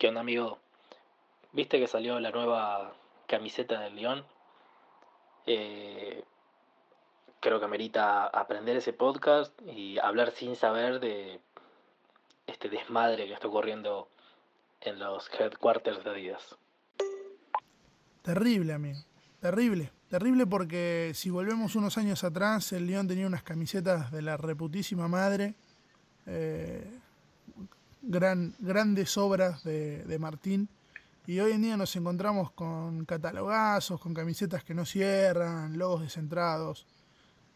¿Qué onda, amigo? ¿Viste que salió la nueva camiseta del León? Eh, creo que amerita aprender ese podcast y hablar sin saber de este desmadre que está ocurriendo en los headquarters de Adidas. Terrible, amigo. Terrible. Terrible porque si volvemos unos años atrás, el León tenía unas camisetas de la reputísima madre. Eh, gran, grandes obras de, de Martín. Y hoy en día nos encontramos con catalogazos, con camisetas que no cierran, logos descentrados.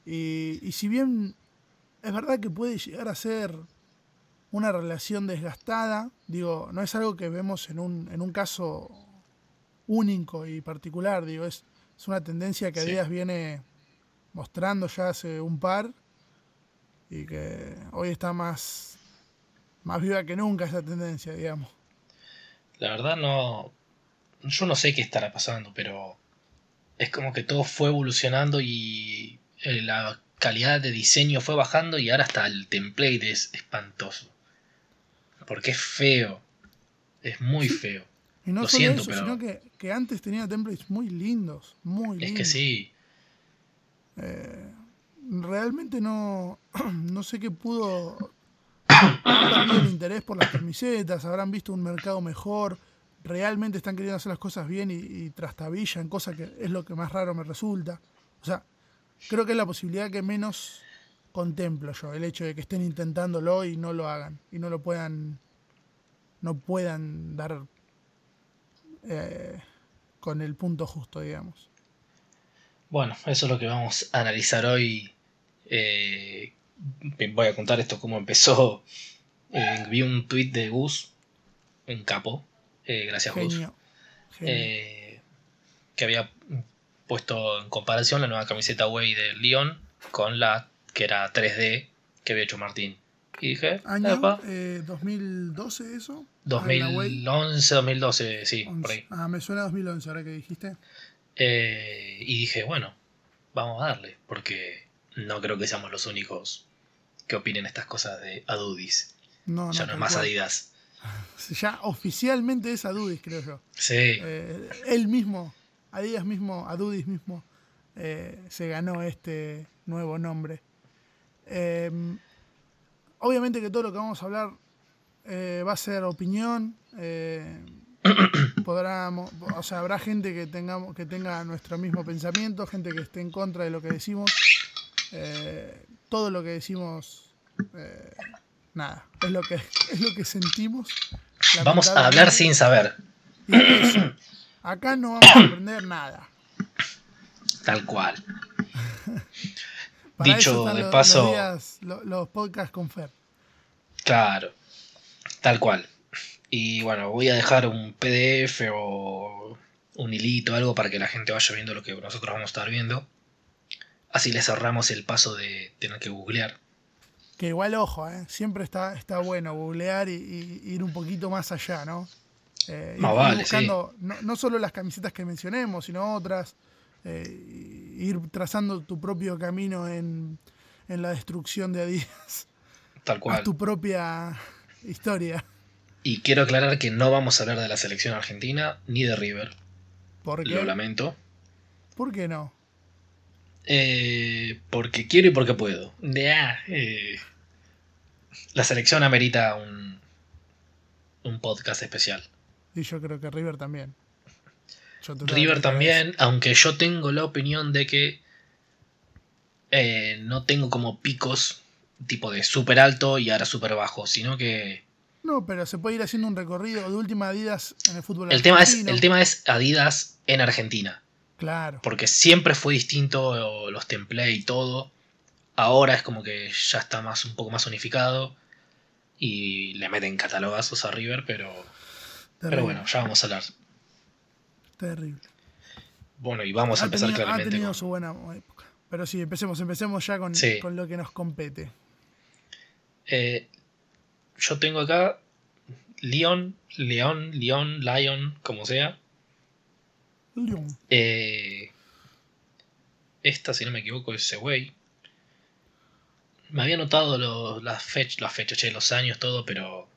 Y, y si bien es verdad que puede llegar a ser una relación desgastada, digo, no es algo que vemos en un, en un caso único y particular, digo, es, es una tendencia que Sí. Adidas viene mostrando ya hace un par y que hoy está más, más viva que nunca esa tendencia, digamos. La verdad no. Yo no sé qué estará pasando, pero es como que todo fue evolucionando y eh, la calidad de diseño fue bajando y ahora hasta el template es espantoso. Porque es feo. Es muy feo. Y no Lo solo siento, eso, pero- sino que, que antes tenía templates muy lindos, muy Es lindos. que sí. Eh, realmente no, no sé qué pudo. El interés por las camisetas, habrán visto un mercado mejor, realmente están queriendo hacer las cosas bien y, y trastabillan, cosa que es lo que más raro me resulta. O sea, creo que es la posibilidad que menos contemplo yo, el hecho de que estén intentándolo y no lo hagan, y no lo puedan, no puedan dar eh, con el punto justo, digamos. Bueno, eso es lo que vamos a analizar hoy. Eh, voy a contar esto cómo empezó. Eh, vi un tweet de Gus, un capo. eh, gracias, Gus. Eh, que había puesto en comparación la nueva camiseta Way de Lyon con la que era 3D que había hecho Martín. Y dije, ¿Año? "Epa, Eh, ¿2012 eso? Ah, la Way. 2011, 2012, sí, por 11. ahí. Ah, me suena 2011 ahora que dijiste. Eh, y dije, bueno, vamos a darle, porque no creo que seamos los únicos que opinen estas cosas de Adudis. No, ya no, no es más cual. Adidas. Ya oficialmente es Adudis, creo yo. Sí, Eh, él mismo, Adidas mismo, Adudis mismo, eh, se ganó este nuevo nombre. Eh, obviamente que todo lo que vamos a hablar eh, va a ser opinión. eh, podrá, o sea, habrá gente que tengamos que tenga nuestro mismo pensamiento, gente que esté en contra de lo que decimos. Eh, todo lo que decimos, eh, nada, es lo que es lo que sentimos. vamos a hablar sin saber, Y eso, acá no vamos a aprender nada. tal cual. Dicho de los, paso- los, días- lo- los podcasts con Fer. Claro, tal cual. Y bueno, voy a dejar un PDF o un hilito, algo para que la gente vaya viendo lo que nosotros vamos a estar viendo. Así les ahorramos el paso de tener que googlear. Que igual, ojo, ¿eh? siempre está, está bueno googlear y, y ir un poquito más allá, ¿no? Eh, ir- ir vale, buscando no, no solo las camisetas que mencionemos, sino otras. eh, ir trazando tu propio camino en, en la destrucción de Adidas. Tal A cual. tu propia historia. Y quiero aclarar que no vamos a hablar de la selección argentina ni de River. ¿Por Lo qué? lamento. ¿Por qué no? Eh, porque quiero y porque puedo. De, ah, eh, la selección amerita un, un podcast especial. Y yo creo que River también. River también, aunque yo tengo la opinión de que eh, no tengo como picos tipo de súper alto y ahora súper bajo, sino que No, pero se puede ir haciendo un recorrido de última Adidas en el fútbol el tema, es, argentino. el tema es Adidas en Argentina, Claro. porque siempre fue distinto los templates y todo, ahora es como que ya está más un poco más unificado y le meten catalogazos a River, pero, pero bueno, ya vamos a hablar. Terrible. Bueno, y vamos a empezar tenido, ha claramente tenido con- su buena época. Pero sí, empecemos, empecemos ya con, Sí. con lo que nos compete. Eh, yo tengo acá León, León, León, Lion, como sea. Eh, esta, si no me equivoco, es Segway. Me había notado lo- las fechas, las fechas, che, los años, todo, pero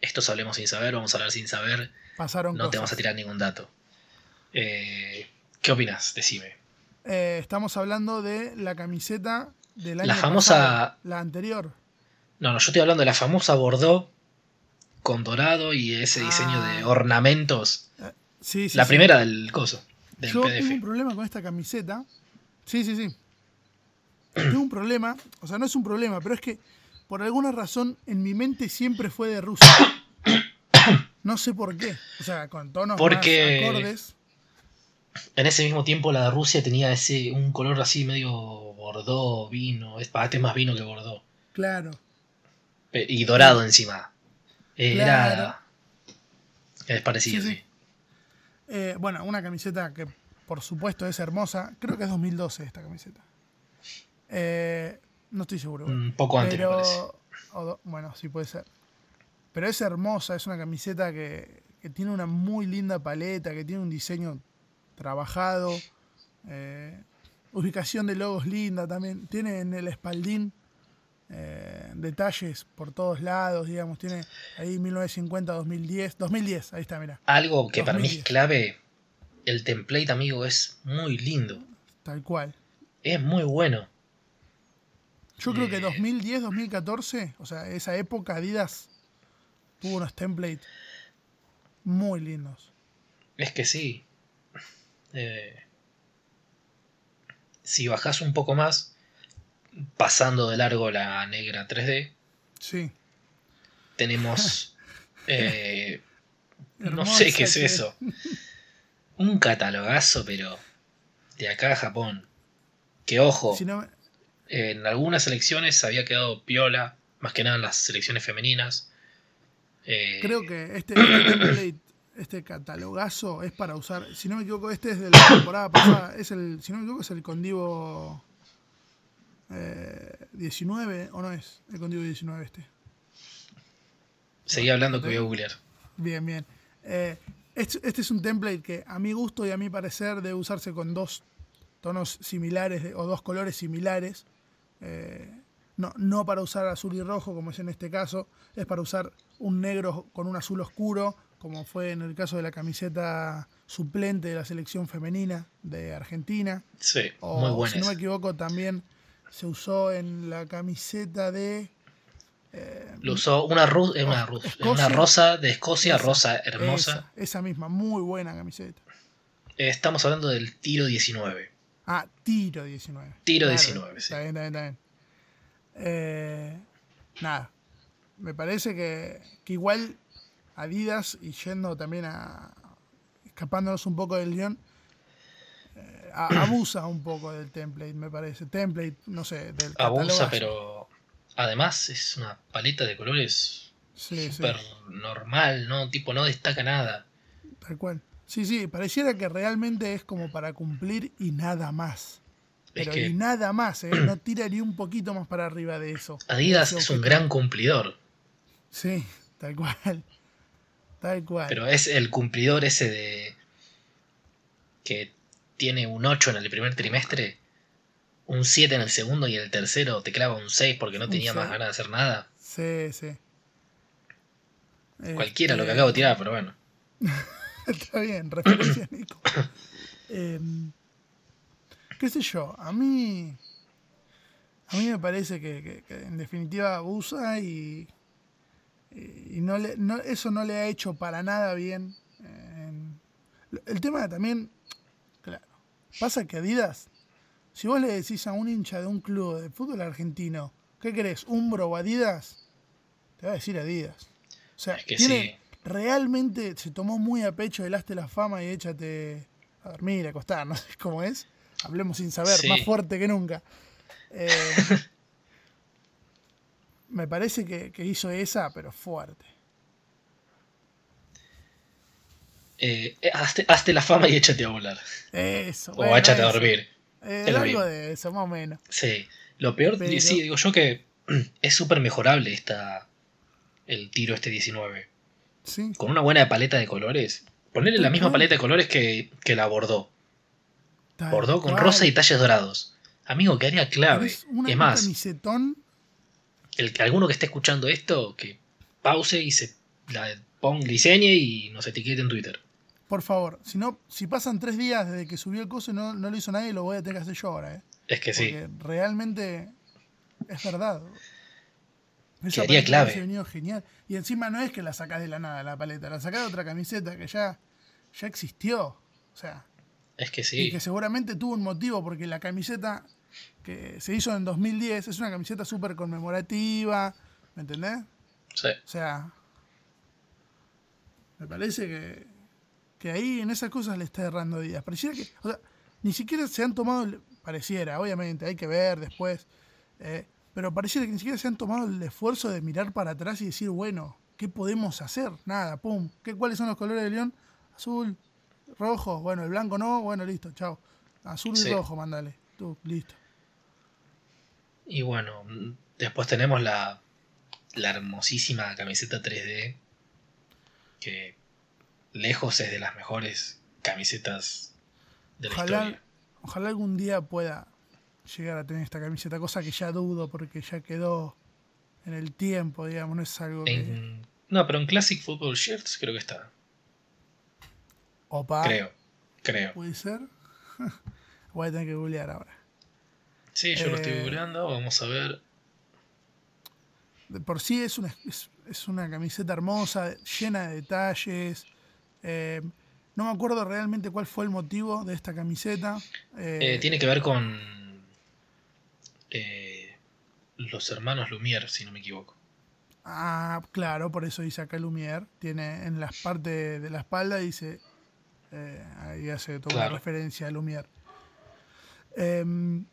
Esto es Hablemos sin saber, vamos a hablar sin saber. Pasaron No te vamos a tirar ningún dato. Eh, ¿Qué opinas? Decime. Eh, estamos hablando de la camiseta del año La famosa- pasado, la anterior. No, no, yo estoy hablando de la famosa Bordeaux con dorado y ese diseño de Ah. ornamentos. Sí, sí, la sí. primera del coso, del Yo tengo un problema con esta camiseta. Sí, sí, sí. Tengo un problema. O sea, no es un problema, pero es que por alguna razón en mi mente siempre fue de Rusia. No sé por qué. O sea, con tonos Porque- más acordes. En ese mismo tiempo la de Rusia tenía ese un color así medio Bordeaux, vino. Es, es más vino que Bordeaux. Claro. Y dorado encima. Era. Claro. Es parecido, Sí, sí. Eh, bueno, una camiseta que por supuesto es hermosa. Creo que es 2012 esta camiseta. Eh, no estoy seguro. igual. Un poco antes, pero, me parece. o do- bueno, sí puede ser. Pero es hermosa, es una camiseta que, que tiene una muy linda paleta, que tiene un diseño trabajado. eh, ubicación de logos linda también. Tiene en el espaldín eh, detalles por todos lados, digamos. Tiene ahí 1950, 2010. 2010, ahí está, mira. Algo que para mí es 2010. clave. El template, amigo, es muy lindo. Tal cual. Es muy bueno. Yo creo que Eh. 2010, 2014, o sea, esa época Adidas tuvo unos templates muy lindos. Es que sí. Eh, si bajás un poco más, pasando de largo la negra 3D, Sí. tenemos... eh, no sé qué es que- eso. Un catalogazo, pero de acá a Japón. Que ojo, Si no en algunas selecciones había quedado piola, más que nada en las selecciones femeninas. Eh, creo que este, este template, este catalogazo es para usar, si no me equivoco, este es de la temporada pasada, es el, si no me equivoco, es el Condivo eh, 19, ¿o no es? El Condivo 19 este. Seguí hablando que voy a googlear. Bien, bien. Eh, este, este es un template que a mi gusto y a mi parecer debe usarse con dos tonos similares o dos colores similares. Eh, no, no para usar azul y rojo como es en este caso, es para usar un negro con un azul oscuro, como fue en el caso de la camiseta suplente de la selección femenina de Argentina. Sí, O, muy buena. si no me equivoco, también se usó en la camiseta de... Lo usó una, ru- eh, una, ru- Escocia. una rosa de Escocia, Esa, rosa hermosa. Esa, esa misma, muy buena camiseta. Eh, estamos hablando del tiro 19. Ah, tiro 19. Tiro 19, sí. Está bien, está bien, está bien. Eh, nada. Me parece que, que igual Adidas y yendo también a. escapándonos un poco del guion. A- abusa un poco del template, me parece. Template, no sé, del Abusa, pero además es una paleta de colores Sí, sí, súper normal, ¿no? Tipo, no destaca nada. tal cual. Sí, sí, pareciera que realmente es como para cumplir y nada más. Es Pero que y nada más, ¿eh? No tira ni un poquito más para arriba de eso. Adidas es un gran cumplidor, Sí, tal cual. Tal cual. pero es el cumplidor ese de que tiene un 8 en el primer trimestre, un 7 en el segundo y en el tercero te clava un 6 porque no Un tenía más ganas de hacer nada. Sí, sí. Cualquiera lo que Este, acabo de tirar, pero bueno. Está bien, referencia, Nico. Em, ¿Qué sé yo? A mí. A mí me parece que, que- que en definitiva abusa y. Y no le, no- eso no le ha hecho para nada bien. en- el tema también. Pasa que Adidas. Si vos le decís a un hincha de un club de fútbol argentino, ¿qué querés? ¿Umbro o Adidas? Te va a decir Adidas. O sea, Es que tiene, sí. realmente se tomó muy a pecho el hazte la fama y échate a dormir, a acostar, no sé cómo es. Hablemos sin saber, Sí. más fuerte que nunca. Eh, me parece que, que hizo esa, pero fuerte. Eh, hazte, hazte la fama y échate a volar. Eso. O bueno, échate a dormir. Eh, es algo de eso, más o menos. Sí. Lo peor, Pero- sí, digo yo que es súper mejorable esta, el tiro este 19. Sí, Con una buena paleta de colores. Ponerle la misma paleta de colores que, que la tal Bordeaux con cual. rosa y talles dorados. Amigo, quedaría clave. Una- es más, camisetón, el que alguno que esté escuchando esto, que pause y se la diseñe y nos etiquete en Twitter. Por favor, si no, si pasan tres días desde que subió el coso y no, no lo hizo nadie, lo voy a tener que hacer yo ahora, ¿eh? Es que sí. Porque realmente es verdad. Esa Quedaría clave. hubiese venido genial. Y encima no es que la sacás de la nada la paleta, la sacás de otra camiseta que ya, ya existió. O sea, Es que y sí. que seguramente tuvo un motivo, porque la camiseta que se hizo en 2010 es una camiseta súper conmemorativa, ¿me entendés? Sí. O sea, me parece que, que ahí en esas cosas le está errando días. Pareciera que, o sea, ni siquiera se han tomado, el- pareciera, obviamente, hay que ver después, eh, pero pareciera que ni siquiera se han tomado el esfuerzo de mirar para atrás y decir, bueno, ¿qué podemos hacer? Nada, pum. ¿Qué, ¿Cuáles son los colores de León? Azul, rojo, bueno, el blanco no, bueno, listo, chao. Azul y Sí. rojo, mandale. Tú, listo. Y bueno, después tenemos la, la hermosísima camiseta 3D, que lejos es de las mejores camisetas de la Ojalá, historia. ojalá algún día pueda llegar a tener esta camiseta, cosa que ya dudo porque ya quedó en el tiempo, digamos, no es algo que... No, pero en Classic Football Shirts creo que está. Opa, Creo, creo. puede ser. Voy a tener que googlear ahora. Sí, yo lo estoy Eh, googleando, vamos a ver. De por sí es una, es, es una camiseta hermosa, llena de detalles. Eh, no me acuerdo realmente cuál fue el motivo de esta camiseta. eh, Eh, tiene que ver con los hermanos Lumière, si no me equivoco. Ah, claro, por eso dice acá Lumière. Tiene en las partes de la espalda, dice. ahí hace toda Claro. una referencia a Lumière. Em,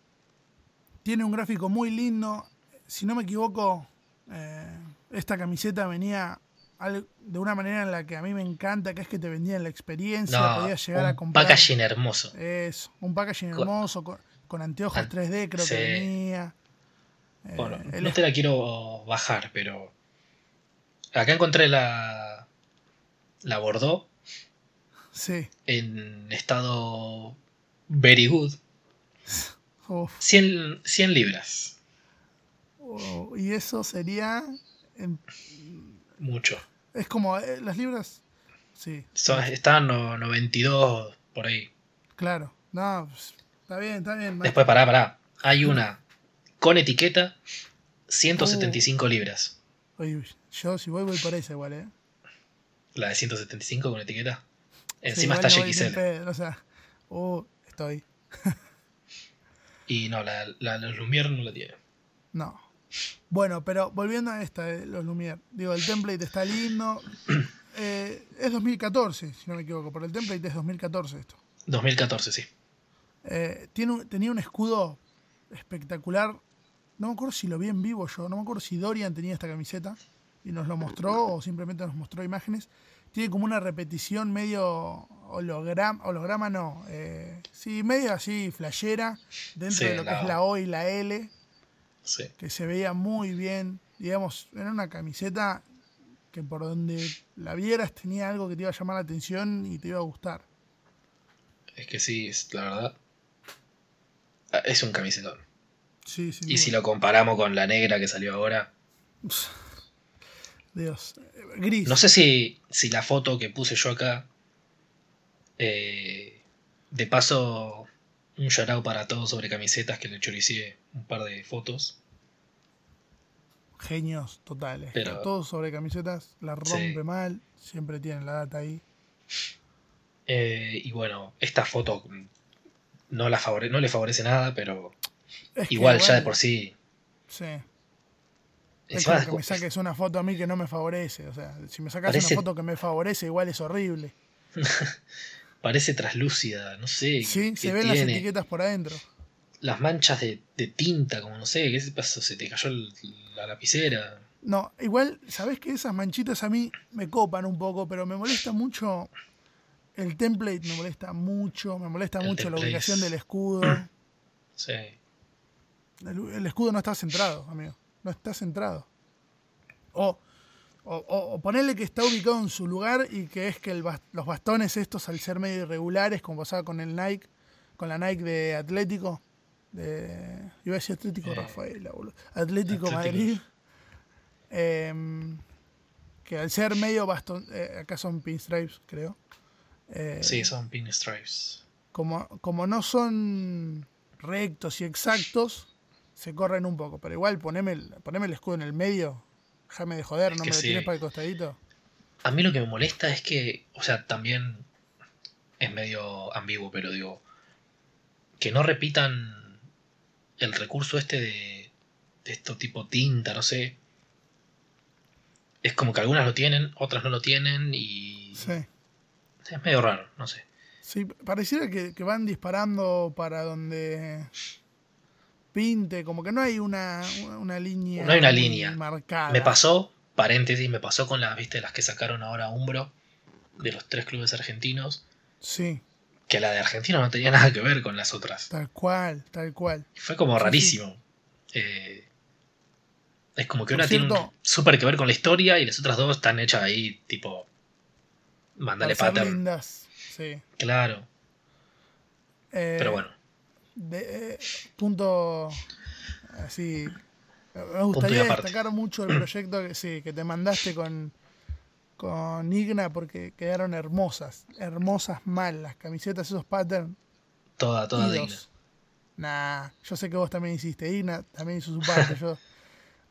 tiene un gráfico muy lindo. Si no me equivoco, eh, esta camiseta venía de una manera en la que a mí me encanta, que es que te vendían la experiencia, No, podías llegar a un comprar. packaging hermoso. Eso, un packaging hermoso, con, con anteojos An- 3D, creo sí. que venía. Eh, Bueno, el no te la quiero bajar, pero acá encontré la la Bordeaux Sí. en estado very good, Uf. 100, 100 libras, Oh, y eso sería. en- mucho. es como. eh, las libras. Sí, Son, están no- 92 por ahí. claro. No, pues, está bien, está bien. Después, pará, pará. Hay una con etiqueta, 175 libras. Oye, yo si voy, voy por esa igual, ¿eh? La de 175 con etiqueta. Sí, Encima igual está XL. pedo, o sea, oh, estoy. Y no, la, la, la Lumière no la tiene. No. Bueno, pero volviendo a esta, de los Lumière. Digo, el template está lindo. Eh, es 2014, si no me equivoco, pero el template es 2014 esto. 2014, sí. Eh, tiene un- tenía un escudo espectacular. No me acuerdo si lo vi en vivo yo, no me acuerdo si Dorian tenía esta camiseta y nos lo mostró o simplemente nos mostró imágenes. Tiene como una repetición medio holograma, holograma no, eh, sí, medio así flashera dentro Sí, de lo que es la O y la L, Sí. que se veía muy bien. Digamos, era una camiseta que por donde la vieras tenía algo que te iba a llamar la atención y te iba a gustar. Es que sí, es, la verdad. ah, Es un camisetón. Sí, Y si lo comparamos con la negra que salió ahora. Dios. Eh, Gris. No sé si, si la foto que puse yo acá. eh, de paso, un shout para todos sobre camisetas que le choricié un par de fotos. Genios totales. Pero- Todos sobre camisetas, la rompe Sí. mal, siempre tienen la data ahí. Eh, y bueno, esta foto no, la favore- no le favorece nada, pero Es que igual ya de por sí. Sí. Es como que me saques una foto a mí que no me favorece. O sea, si me sacas Parece- una foto que me favorece, igual es horrible. parece traslúcida, no sé. Sí, se ven las etiquetas por adentro. Las manchas de, de tinta, como no sé, ¿qué se pasó? Se te cayó el- la lapicera. No, igual, ¿sabés que esas manchitas a mí me copan un poco, pero me molesta mucho el template, me molesta mucho, me molesta El mucho la ubicación es- del escudo. Sí. El, el escudo no está centrado, amigo. No está centrado. O, o, o- o ponerle que está ubicado en su lugar y que es que el bas- los bastones estos, al ser medio irregulares, como pasaba con el Nike, con la Nike de Atlético, de, iba a decir Atlético Eh, boludo. Atlético, Atlético. Madrid. em, que al ser medio bastón, eh, acá son pinstripes, creo. Eh, Sí, son pinstripes. como, como no son rectos y exactos, se corren un poco. Pero igual poneme el, poneme el escudo en el medio, déjame de joder, Es no me lo sí. tires para el costadito. A mí lo que me molesta es que, o sea, también es medio ambiguo, pero digo, que no repitan el recurso este de, de esto tipo tinta, no sé. Es como que algunas lo tienen, otras no lo tienen y Sí. es medio raro, no sé. Sí, pareciera que, que van disparando para donde pinte, como que no hay una, una- una línea. No hay una línea. marcada. Me pasó, paréntesis, me pasó con las, viste, las que sacaron ahora Umbro de los tres clubes argentinos, Sí, que la de Argentina no tenía nada que ver con las otras. tal cual, tal cual. Fue como Sí, rarísimo. Eh, es como que Por una tiene cierto- un- súper que ver con la historia y las otras dos están hechas ahí, tipo. Ser pattern. lindas. Sí. Claro, Eh, pero bueno. De- eh, punto así. Me gustaría destacar mucho el proyecto que sí, que te mandaste con, con Igna porque quedaron hermosas. Hermosas mal. Las camisetas, esos patterns. Toda, toda digna. idos. Nah, yo sé que vos también hiciste. Igna también hizo su parte. yo,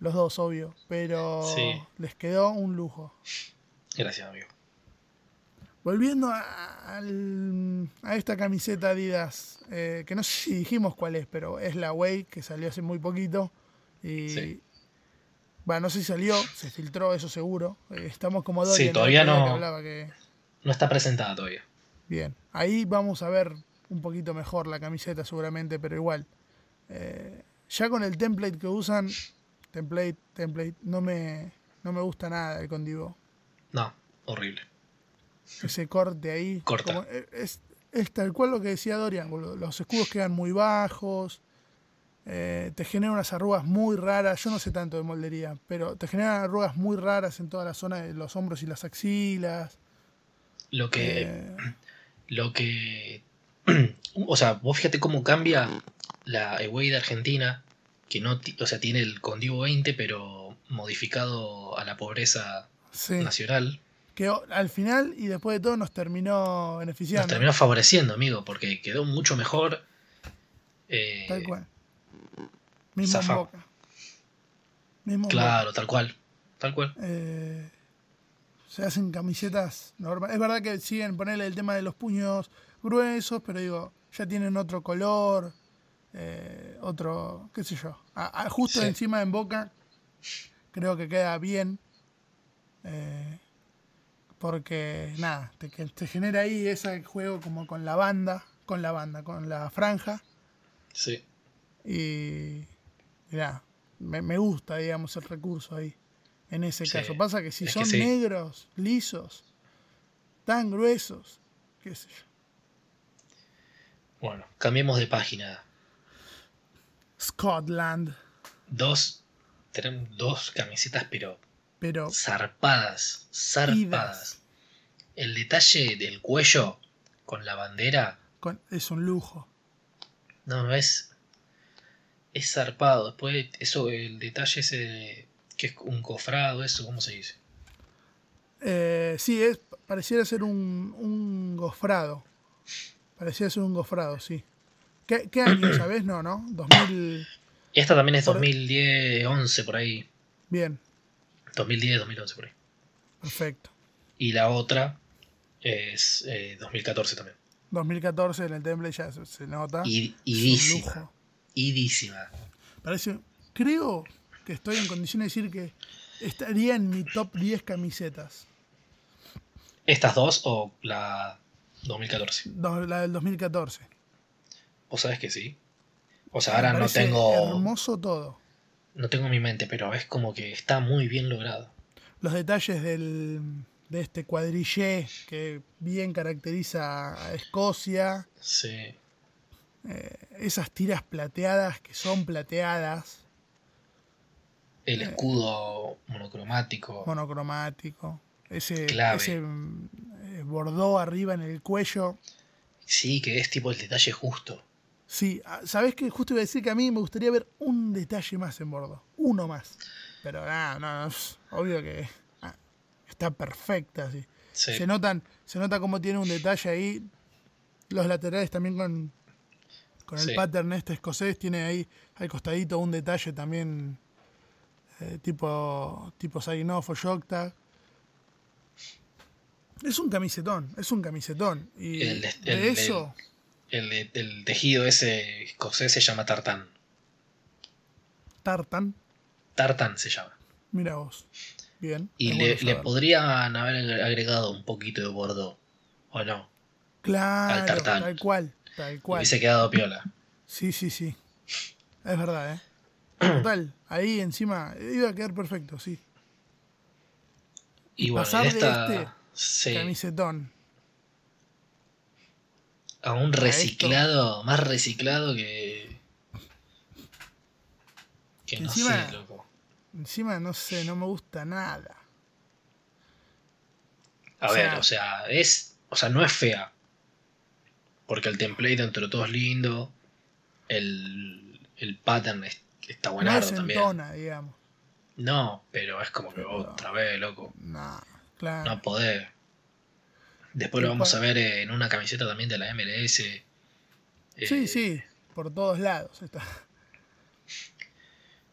los dos, obvio. Pero Sí. les quedó un lujo. Gracias, amigo. Volviendo a, al- a esta camiseta Adidas, eh, que no sé si dijimos cuál es, pero es la Way que salió hace muy poquito. Y. Sí. Bueno, no sé si salió, se filtró, eso seguro. Eh, estamos como Dorian, Sí, todavía no. que- No está presentada todavía. Bien, ahí vamos a ver un poquito mejor la camiseta seguramente, pero igual. Eh, ya con el template que usan, template, template, no me, no me gusta nada el condivo. No, horrible. Ese corte ahí. Corta. como- eh, es, es tal cual lo que decía Dorian, boludo. Los escudos quedan muy bajos. eh, te generan unas arrugas muy raras. Yo no sé tanto de moldería, pero te generan arrugas muy raras en toda la zona de los hombros y las axilas. Lo que. Eh, Lo que. O sea, vos fíjate cómo cambia la Away de Argentina, que no. O sea, tiene el Condivo 20, pero modificado a la pobreza sí. nacional. Que al final y después de todo nos terminó Nos beneficiando. terminó favoreciendo, amigo, porque quedó mucho mejor. eh, Tal cual. Mismo en boca. Mismo Claro, tal cual. Tal cual. Eh, se hacen camisetas normales. Es verdad que siguen ponerle el tema de los puños gruesos, pero digo, ya tienen otro color, eh, otro, qué sé yo. A- a- justo Sí. encima en boca, creo que queda bien. eh, porque nada, te, que te genera ahí ese juego como con la banda, con la banda, con la franja. Sí. Y, y nada, me, me gusta, digamos, el recurso ahí. En ese Sí, caso. Pasa que si es que son sí. negros, lisos, tan gruesos, qué sé yo. Bueno, cambiemos de página. Scotland. Dos. Tenemos dos camisetas, pero Pero zarpadas. Zarpadas. Idas. El detalle del cuello con la bandera. con- es un lujo. No, no es. Es zarpado. Después, eso, el detalle ese de- que es un cofrado, eso, ¿cómo se dice? Eh, sí, es, pareciera ser un, un gofrado. Pareciera ser un gofrado, sí. ¿Qué, qué año, sabes? No, ¿no? 2000. Esta también es Por- 2010, 11 por ahí. Bien, 2010, 2011 por ahí. perfecto. Y la otra es eh, 2014 también. 2014 en el temple ya se, se nota. Idísima. Idísima. Parece, creo que estoy en condiciones de decir que estaría en mi top 10 camisetas. ¿Estas dos o la 2014? Do- La del 2014. Vos sabés que sí. O sea, ahora Me no parece tengo. Hermoso todo. No tengo en mi mente, pero es como que está muy bien logrado. Los detalles del, de este cuadrillé que bien caracteriza a Escocia. Sí. eh, esas tiras plateadas que son plateadas. El Eh. escudo monocromático. Monocromático. Ese, Clave. ese eh, bordó arriba en el cuello. Sí, que es tipo el detalle justo. Sí, ah, ¿sabés que Justo iba a decir que a mí me gustaría ver un detalle más en bordo. Uno más. Pero nada, no, no, obvio que. ah, está perfecta, sí. Sí. Se notan, se nota cómo tiene un detalle ahí. Los laterales también con, con el Sí. pattern este escocés tiene ahí al costadito un detalle también eh, tipo tipo sign off o shock tag. Es un camisetón, es un camisetón. Y El- de el- el- eso, El, el tejido ese escocés se llama tartán. tartan, Tartán se llama. mira vos. Bien. Y le, le podrían haber agregado un poquito de bordeaux. ¿O no? Claro, tartán. tal cual, tal cual. Hubiese quedado piola. Sí, sí, sí. Es verdad, ¿eh? Total, ahí encima iba a quedar perfecto, sí. Y bueno, pasar de este sí, Camisetón. A un reciclado, más reciclado que. Que no Encima- sé, loco. Encima, no sé, no me gusta nada. A o ver, sea- o sea, es. O sea, no es fea. Porque el template dentro de todo es lindo. El, el pattern es- está No buenardo es también. entona, digamos. No, pero es como que otra vez, loco. No, claro. No poder. Después lo vamos a ver en una camiseta también de la MLS. Eh, sí, sí, por todos lados está.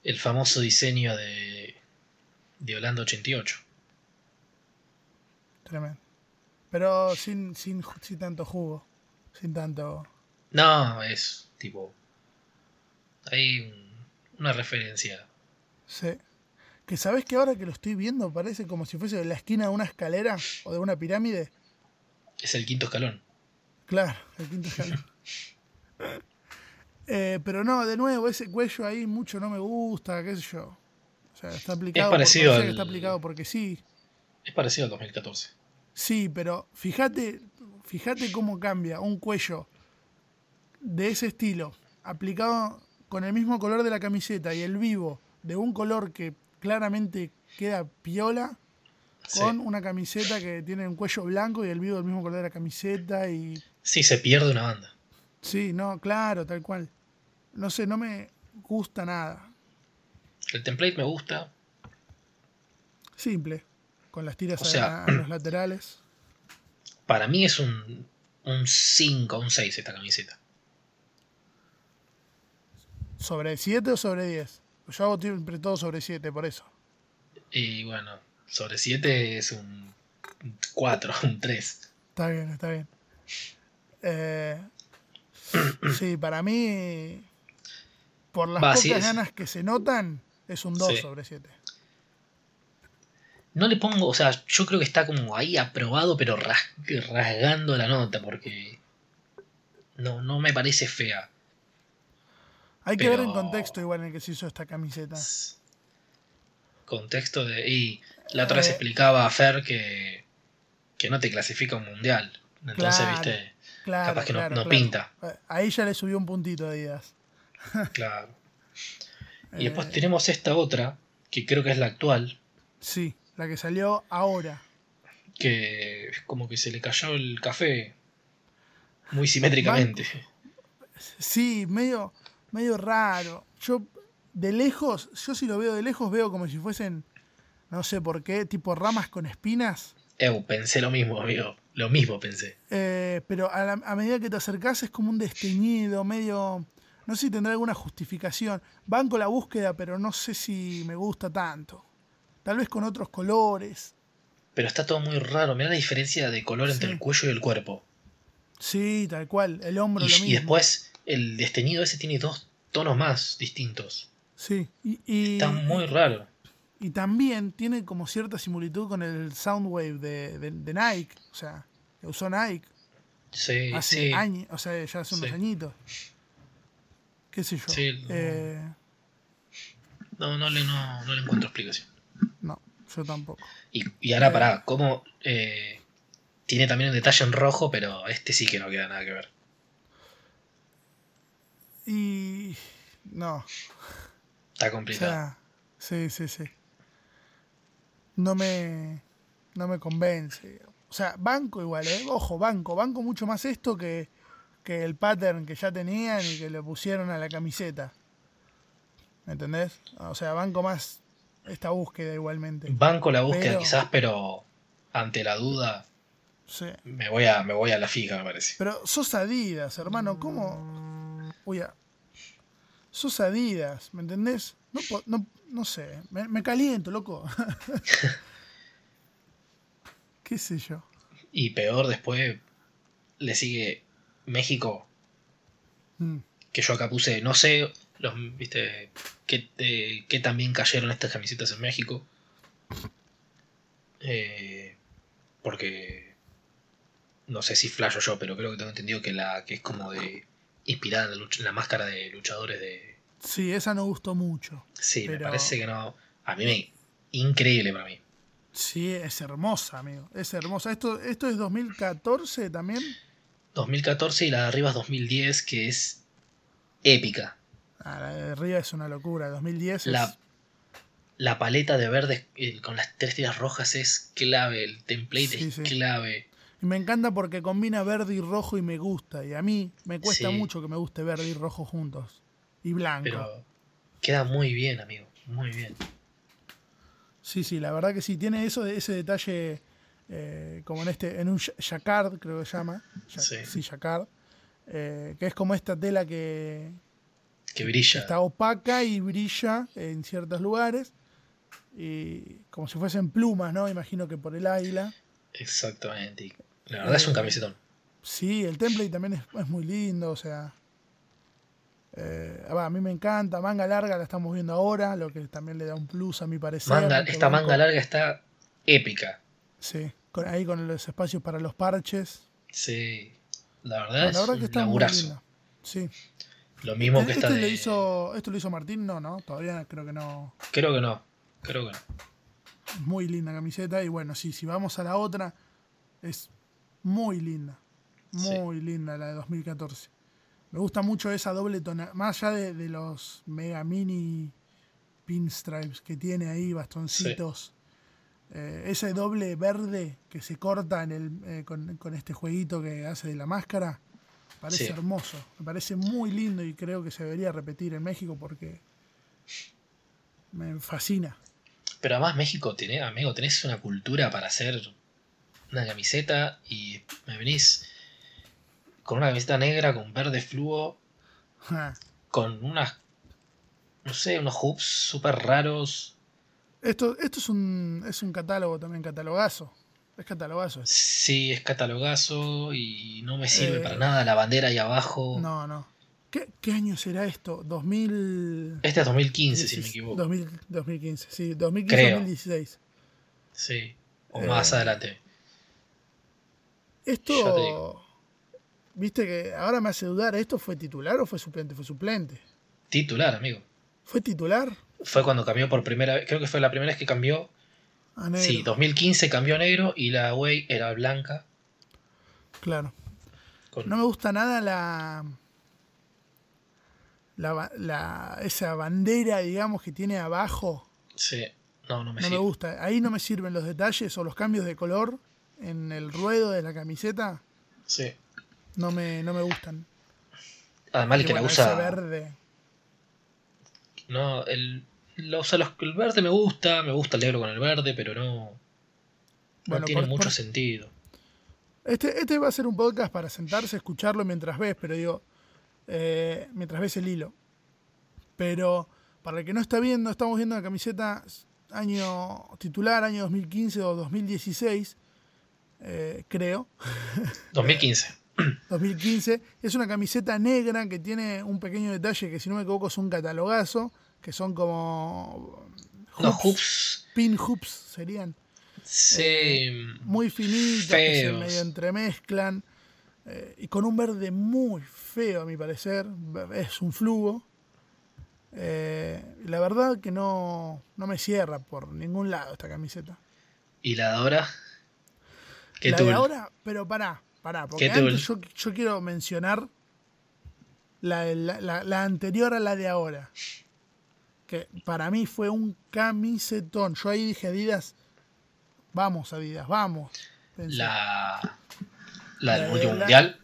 El famoso diseño de, de Holanda 88. Tremendo. Pero sin, sin, sin tanto jugo. Sin tanto. No, es tipo. Hay un- una referencia. Sí. Que sabes que ahora que lo estoy viendo parece como si fuese de la esquina de una escalera o de una pirámide. Es el quinto escalón. Claro, el quinto escalón. Eh, pero no, de nuevo, ese cuello ahí mucho no me gusta, qué sé yo. O sea, está aplicado. por- parecido al- está aplicado porque sí. Es parecido al 2014. Sí, pero fíjate, fíjate cómo cambia un cuello de ese estilo, aplicado con el mismo color de la camiseta y el vivo de un color que claramente queda piola, Sí. con una camiseta que tiene un cuello blanco y el vivo del mismo color de la camiseta y Sí, se pierde una banda. sí, no, claro, tal cual. No sé, no me gusta nada. El template me gusta. Simple, con las tiras O sea- a los laterales. Para mí es un, un 5, un 6 esta camiseta. ¿Sobre 7 o sobre 10? Yo hago siempre todo sobre 7, por eso. Y bueno, sobre 7 es un 4, un 3. Está bien, está bien. Eh, sí, para mí, por las Va, pocas ganas que se notan, es un 2 Sí. sobre 7. No le pongo, o sea, yo creo que está como ahí aprobado, pero ras- rasgando la nota, porque no, no me parece fea. Hay que ver en contexto igual en el que se hizo esta camiseta. Contexto de. Y la otra vez Eh. explicaba a Fer que, que no te clasifica un mundial. Entonces, Claro. viste, Claro, capaz que no- claro, no claro. pinta. Eh, Ahí ya le subió un puntito a Adidas. claro. Y después Eh, tenemos esta otra, que creo que es la actual, Sí, la que salió ahora. que es como que se le cayó el café muy simétricamente. Sí, medio, medio raro. Yo, de lejos, yo si lo veo de lejos veo como si fuesen, no sé por qué, tipo ramas con espinas. Eu, pensé lo mismo, amigo. Lo mismo pensé. Eh, pero a, la- a medida que te acercás es como un desteñido, medio... No sé si tendrá alguna justificación. Banco la búsqueda, pero no sé si me gusta tanto. Tal vez con otros colores. Pero está todo muy raro. Mira la diferencia de color entre el cuello y el cuerpo. Sí, tal cual. El hombro Y, lo y mismo. después el desteñido ese tiene dos tonos más distintos. Sí. Y, y- Está muy raro. Y también tiene como cierta similitud con el Soundwave de, de- de Nike. O sea, que usó Nike Sí, hace sí. años. O sea, ya hace unos Sí. añitos. ¿Qué sé yo? Sí, no. Eh, No, no le, no, no le encuentro explicación. no, yo tampoco. Y, y ahora, Eh. pará, ¿cómo? eh, tiene también un detalle en rojo, pero este sí que no queda nada que ver. Y. No. Está O complicado. sea, sí, sí, sí. No me. No me convence. O sea, banco igual, ¿eh? Ojo, banco. Banco mucho más esto que, que el pattern que ya tenían y que le pusieron a la camiseta. ¿Me entendés? O sea, banco más esta búsqueda igualmente. Banco la búsqueda Pero- quizás, pero ante la duda Sí. me voy a, me voy a la fija, me parece. Pero sos Adidas, hermano, ¿cómo? Uy, a- sos Adidas, ¿me entendés? No, no, no sé, me, me caliento, loco. ¿Qué sé yo? Y peor después le sigue México, Mm. que yo acá puse, no sé, los, viste, qué, eh, qué también cayeron estas camisetas en México. Eh, porque no sé si flasho yo, pero creo que tengo entendido que la que es como de inspirada en la, lucha- en la máscara de luchadores de. Sí, esa no gustó mucho. Sí, me parece que no. A mí me. Increíble para mí. Sí, es hermosa, amigo. Es hermosa. Esto, esto es 2014 también. 2014 y la de arriba es 2010, que es épica. Ah, la de arriba es una locura. 2010 es- La, la paleta de verde eh, con las tres tiras rojas es clave, el template Sí, es sí. clave. Y me encanta porque combina verde y rojo y me gusta. Y a mí me cuesta Sí. mucho que me guste verde y rojo juntos. Y blanco. Pero queda muy bien, amigo. Muy bien. Sí, sí, la verdad que sí. Tiene eso, ese detalle eh, como en este, en un ja- jacquard, creo que se llama. Sí. Sí, jacquard. eh, que es como esta tela que, Que que brilla. está opaca y brilla en ciertos lugares. Y como si fuesen plumas, ¿no? Imagino que por el águila. Exactamente. La verdad es un Eh, camisetón. Sí, el template también es, es muy lindo, o sea. Eh, va, a mí me encanta, manga larga la estamos viendo ahora, lo que también le da un plus a mi parecer. Manga, esta manga larga está épica. Sí, con, ahí con los espacios para los parches. Sí. La verdad es la verdad un que está muy linda. Sí. Lo mismo que ¿Este esta de... le hizo, ¿Esto lo hizo Martín? No, no, todavía creo que no. Creo que no. Creo que no. Muy linda camiseta. Y bueno, sí, si vamos a la otra, es muy linda. Muy linda la de 2014. Me gusta mucho esa doble tonalidad. Más allá de, de los mega mini pinstripes que tiene ahí, bastoncitos. eh, ese doble verde que se corta en el, eh, con, con este jueguito que hace de la máscara. Parece Sí. hermoso. Me parece muy lindo y creo que se debería repetir en México porque me fascina. Pero además México, tiene, amigo, tenés una cultura para hacer una camiseta y me venís con una camiseta negra, con verde fluo, con unas, no sé, unos hoops súper raros. Esto, esto es un, es un catálogo también, catalogazo. Es catalogazo. esto. Sí, es catalogazo y no me sirve Eh, para nada la bandera ahí abajo. No, no. ¿Qué, qué año será esto? 2000... Este es 2015, si no me equivoco. 2000 2015, sí. Creo. 2015-2016. Sí, o Eh, más adelante. Ya te Esto... Viste que ahora me hace dudar, ¿esto fue titular o fue suplente? Fue suplente. Titular, amigo. ¿Fue titular? Fue cuando cambió por primera vez, creo que fue la primera vez que cambió. A negro. Sí, 2015 cambió a negro y la Way era blanca. Claro. Con, No me gusta nada la, la, la- esa bandera, digamos, que tiene abajo. Sí, no, no me No me gusta. Ahí no me sirven los detalles o los cambios de color en el ruedo de la camiseta. Sí. No me, no me gustan. Además, el Y que la usa. verde. No, el, la usa los- el verde me gusta, me gusta el negro con el verde, pero no. No tiene por- mucho por- sentido. Este, este va a ser un podcast para sentarse, escucharlo mientras ves, pero digo, eh, mientras ves el hilo. Pero para el que no está viendo, estamos viendo la camiseta año titular, año 2015 o 2016, eh, creo. 2015. 2015. Es una camiseta negra que tiene un pequeño detalle que si no me equivoco es un catalogazo, que son como hoops, hoops. pin hoops serían. Sí. Eh, Muy finitos, que se medio entremezclan. eh, y con un verde muy feo a mi parecer. Es un flujo. Eh, la verdad que no, no me cierra por ningún lado esta camiseta. ¿Y la de ahora? ¿Qué la de ahora, pero pará, pará, porque ¿Qué antes yo, quiero mencionar la, la- la- la anterior a la de ahora. Que para mí fue un camisetón. Yo ahí dije Adidas, vamos Adidas, vamos. Pensé. La. La del último mundial.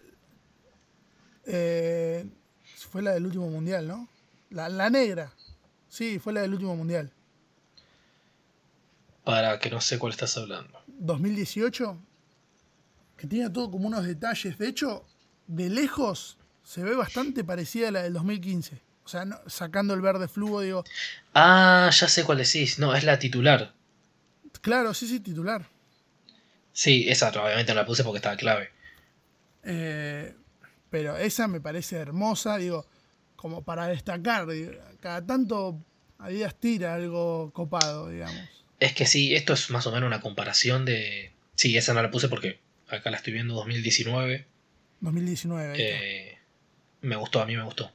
Eh, fue la del último mundial, ¿no? La, la negra. Sí, fue la del último mundial. Para que no sé cuál estás hablando. 2018, que tiene todo como unos detalles. De hecho, de lejos se ve bastante parecida a la del 2015. O sea, no- sacando el verde fluo, digo, Ah, ya sé cuál decís. No, es la titular. claro, sí, sí, titular. Sí, esa obviamente no la puse porque estaba clave. Eh, pero esa me parece hermosa, digo, como para destacar. digo, cada tanto Adidas tira algo copado, digamos. Es que sí, esto es más o menos una comparación de. Sí, esa no la puse porque acá la estoy viendo 2019. 2019. ahí está. Eh, me gustó, a mí me gustó.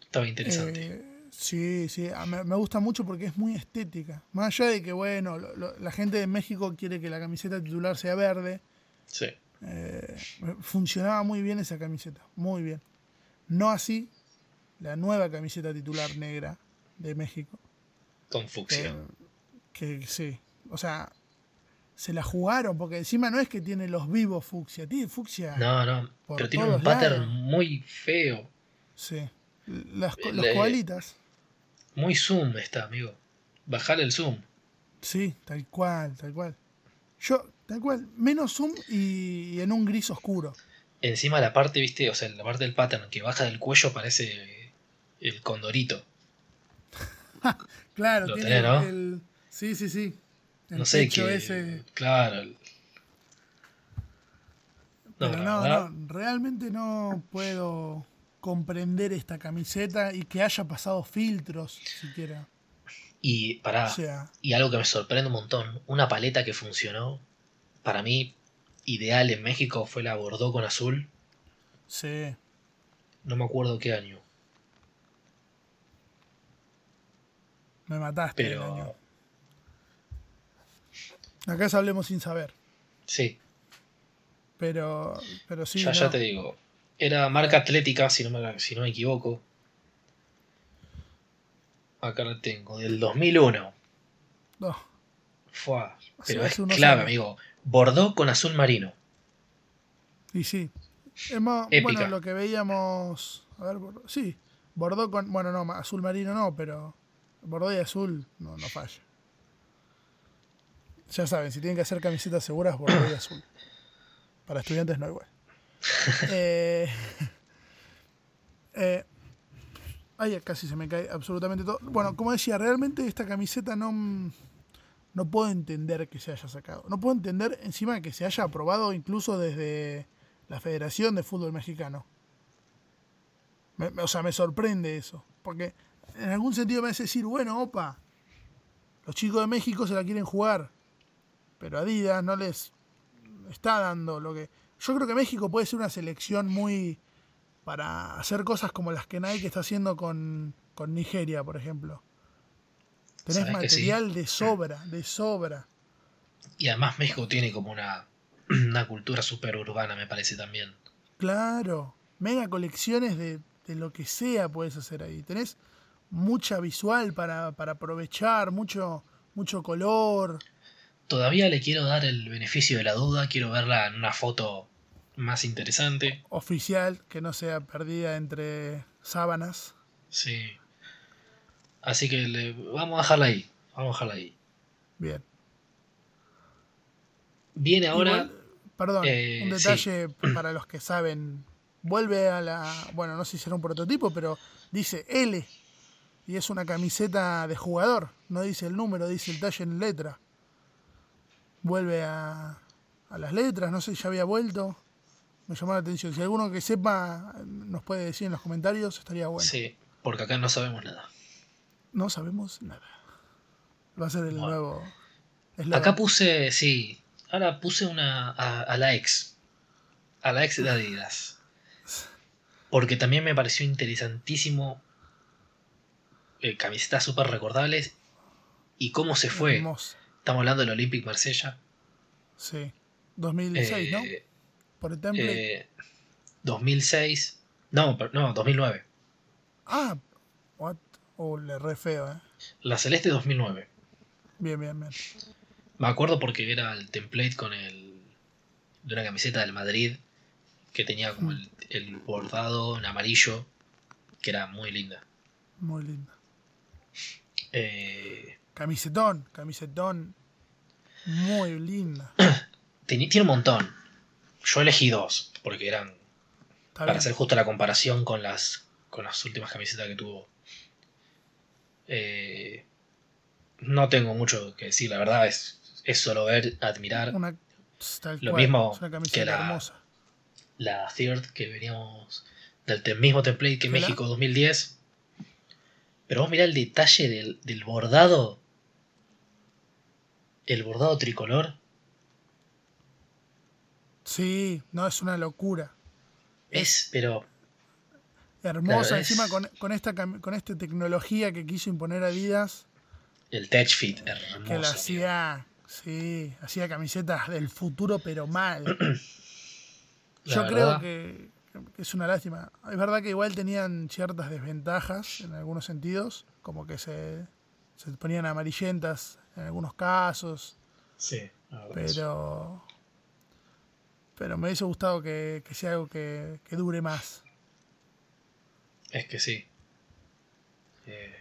Estaba interesante. Eh, sí, sí, me, me gusta mucho porque es muy estética. Más allá de que, bueno, lo- lo- la gente de México quiere que la camiseta titular sea verde, Sí. eh, funcionaba muy bien esa camiseta, muy bien. No así la nueva camiseta titular negra de México. Con fucsia. Que sí, o sea, se la jugaron porque encima no es que tiene los vivos fucsia, tiene fucsia. no, no. Pero tiene un pattern lados. muy feo. Sí, las, los koalitas. Muy zoom está, amigo. Bajale el zoom. Sí, tal cual, tal cual. Yo, tal cual, menos zoom y, y en un gris oscuro. Encima la parte, viste, o sea, la parte del pattern que baja del cuello parece el condorito. Claro, Lo tiene tenés, ¿no? el. Sí, sí, sí. El no sé qué. ese. Claro. No, Pero no, verdad, no, realmente no puedo comprender esta camiseta y que haya pasado filtros siquiera. Y pará, O sea, y algo que me sorprende un montón, una paleta que funcionó, para mí, ideal en México fue la Bordeaux con azul, sí. no me acuerdo qué año, Me mataste el pero año. Acá se hablemos sin saber. sí, Pero, pero sí. ya, no. ya te digo, era marca atlética, si no me, si no me equivoco. Acá la tengo, del 2001. No, Fue, pero es clave, años. amigo. Bordeaux con azul marino. Y sí. Es más, Épica. bueno, lo que veíamos. A ver, Bordeaux- sí. Bordeaux con. Bueno, no, azul marino no, pero. Bordeaux y azul no, no falla. Ya saben, si tienen que hacer camisetas seguras, Bordeaux y azul. Para estudiantes no igual. eh, eh, ay, casi se me cae absolutamente todo. Bueno, como decía, realmente esta camiseta no. No puedo entender que se haya sacado. No puedo entender encima que se haya aprobado incluso desde la Federación de Fútbol Mexicano. Me- me- o sea, me sorprende eso. Porque en algún sentido me hace decir, bueno, opa, los chicos de México se la quieren jugar. Pero Adidas no les está dando lo que... Yo creo que México puede ser una selección muy... para hacer cosas como las que Nike está haciendo con, con Nigeria, por ejemplo. Tenés sí. material de sobra, de sobra. Y además México tiene como una, una cultura súper urbana, me parece también. Claro, mega colecciones de, de lo que sea puedes hacer ahí. Tenés mucha visual para, para aprovechar, mucho, mucho color. Todavía le quiero dar el beneficio de la duda, quiero verla en una foto más interesante. Oficial, que no sea perdida entre sábanas. Sí. Así que le- vamos a dejarla ahí. Vamos a dejarla ahí. Bien. Viene ahora. Igual, perdón, eh, un detalle para los que saben. Vuelve a la. Bueno, no sé si será un prototipo, pero dice L. Y es una camiseta de jugador. No dice el número, dice el talle en letra. Vuelve a, a las letras. No sé si ya había vuelto. Me llamó la atención. Si alguno que sepa nos puede decir en los comentarios, estaría bueno. Sí, porque acá no sabemos nada. No sabemos nada. Va a ser el Bueno. nuevo. eslogan. Acá puse, sí. Ahora puse una a, a la ex. A la ex de Adidas. Porque también me pareció interesantísimo. eh, camisetas súper recordables. Y cómo se fue. Estamos hablando del Olympic Marsella. Sí. 2006, ¿no? Eh, Por el temple. eh, 2006. No, no, 2009. Ah, what? Oh, le re feo, eh. La Celeste 2009. Bien, bien, bien. Me acuerdo porque era el template con el. de una camiseta del Madrid. Que tenía como el, el bordado en amarillo. Que era muy linda. Muy linda. Eh, Camisetón, camisetón. Muy linda. Tiene, tiene un montón. Yo elegí dos, porque eran Está para hacer justo la comparación con las, con las últimas camisetas que tuvo. Eh, no tengo mucho que decir, la verdad es, es solo ver, admirar Una, Lo cual, mismo una que la- hermosa. la third que veníamos del te- mismo template que ¿Hola? México 2010. Pero vos mirá el detalle del, del bordado. El bordado tricolor. Sí, no, es una locura. Es, pero Hermosa, Claro, es- encima con, con esta con esta tecnología que quiso imponer Adidas, el Tech Fit que la hacía, sí, hacía camisetas del futuro, pero mal. Yo verdad, creo que, que es una lástima. Es verdad que igual tenían ciertas desventajas en algunos sentidos, como que se, se ponían amarillentas en algunos casos, Sí, la verdad es- pero pero me hubiese gustado que, que sea algo que, que dure más. es que sí. Eh,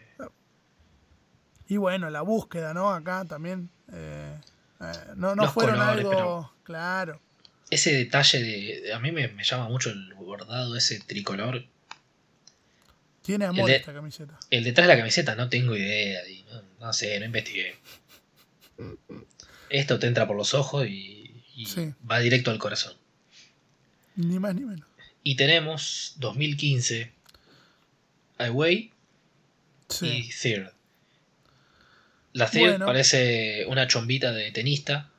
Y bueno, la búsqueda, ¿no? Acá también. eh, eh, no no Los fueron colores, algo. Claro. ese detalle de, A mí me, me llama mucho el bordado, ese tricolor. Tiene amor de- esta camiseta. El detrás de la camiseta no tengo idea. no sé, no investigué. Esto te entra por los ojos y, y Sí. va directo al corazón. Ni más ni menos. Y tenemos 2015 Away Sí. y Third. La Third Bueno. parece una chombita de tenista.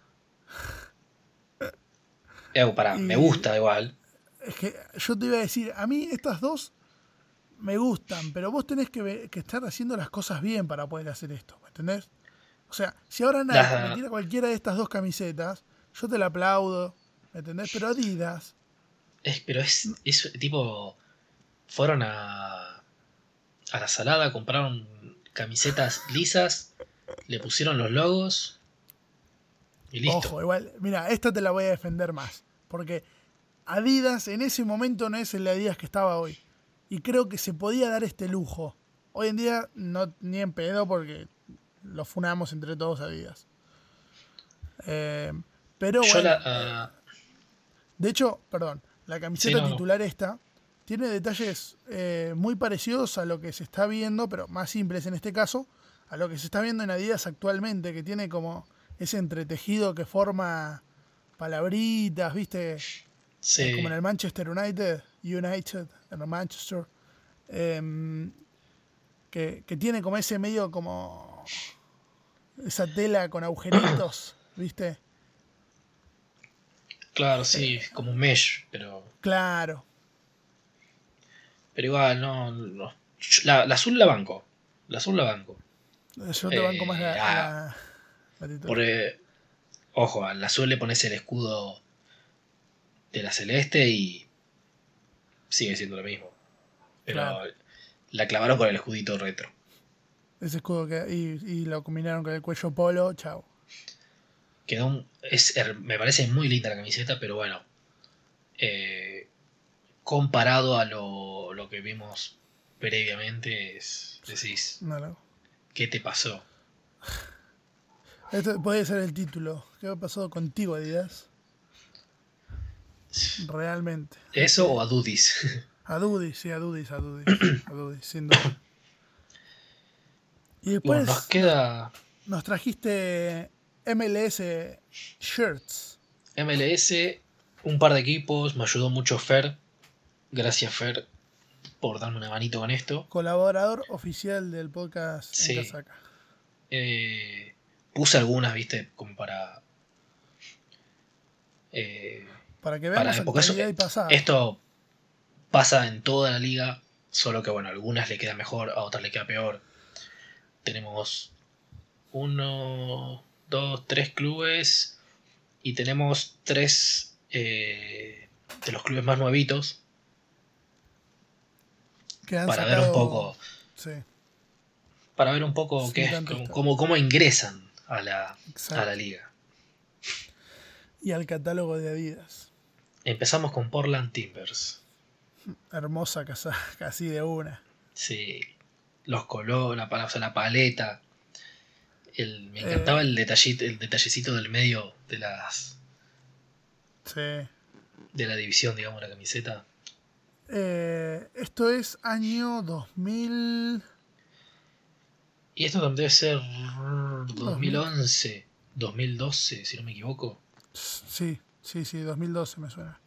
Eh, pará, me gusta igual. Es que yo te iba a decir, a mí estas dos me gustan, pero vos tenés que, que estar haciendo las cosas bien para poder hacer esto, ¿me entendés? O sea, si ahora La- me tira cualquiera de estas dos camisetas, yo te la aplaudo, ¿me entendés? Pero Adidas, Es, pero es, es tipo. Fueron a. A la salada, compraron camisetas lisas, le pusieron los logos y listo. ojo, igual, mira, esta te la voy a defender más, porque Adidas en ese momento no es el Adidas que estaba hoy, y creo que se podía dar este lujo. Hoy en día no ni en pedo porque lo funamos entre todos Adidas. Eh, pero Yo bueno, la. ah, De hecho, perdón, la camiseta Sí, no, no. titular esta tiene detalles eh, muy parecidos a lo que se está viendo, pero más simples en este caso, a lo que se está viendo en Adidas actualmente, que tiene como ese entretejido que forma palabritas, ¿viste? sí, Como en el Manchester United, United, en el Manchester, em, que, que tiene como ese medio como esa tela con agujeritos, ¿viste? claro, sí, como un mesh, pero. Claro, Pero igual, no. no. La, la azul la banco. La azul la banco. yo te banco más la, Eh, la- la titular. Porque, ojo, al azul le pones el escudo de la celeste y sigue siendo lo mismo. Pero Claro. la clavaron con el escudito retro. Ese escudo que. Y, y lo combinaron con el cuello polo, chao. Quedó un- es, me parece muy linda la camiseta, pero bueno. eh, comparado a lo, lo que vimos previamente, es, decís, No, no. ¿qué te pasó? Este puede ser el título. ¿Qué ha pasado contigo, Adidas? Realmente. ¿Eso o a Dudis? A Dudis, sí, a Dudis, a Dudis. A Dudis, sin duda. Y después bueno, nos queda nos trajiste MLS Shirts. MLS, un par de equipos, me ayudó mucho Fer. Gracias Fer por darme una manito con esto. Colaborador oficial del podcast Sí. en Casaca. Eh, puse algunas, viste, como para... eh, Para que para- veamos eso- actualidad y esto pasa en toda la liga, solo que bueno, a algunas le queda mejor, a otras le queda peor. Tenemos uno, dos, tres clubes y tenemos tres eh, de los clubes más nuevitos para ver un poco Sí, para ver un poco Sí, qué es, cómo, cómo- cómo ingresan a la, a la liga. Y al catálogo de Adidas. Empezamos con Portland Timbers. Hermosa casaca, así de una. Sí, los colores, la, pala- o sea, la paleta. El, me encantaba Eh. el, detallito, el detallecito del medio de las Sí. de la división, digamos, la camiseta. Eh, esto es año 2000. Y esto también debe ser 2011, 2012, si no me equivoco. Sí, sí, sí, 2012 me suena.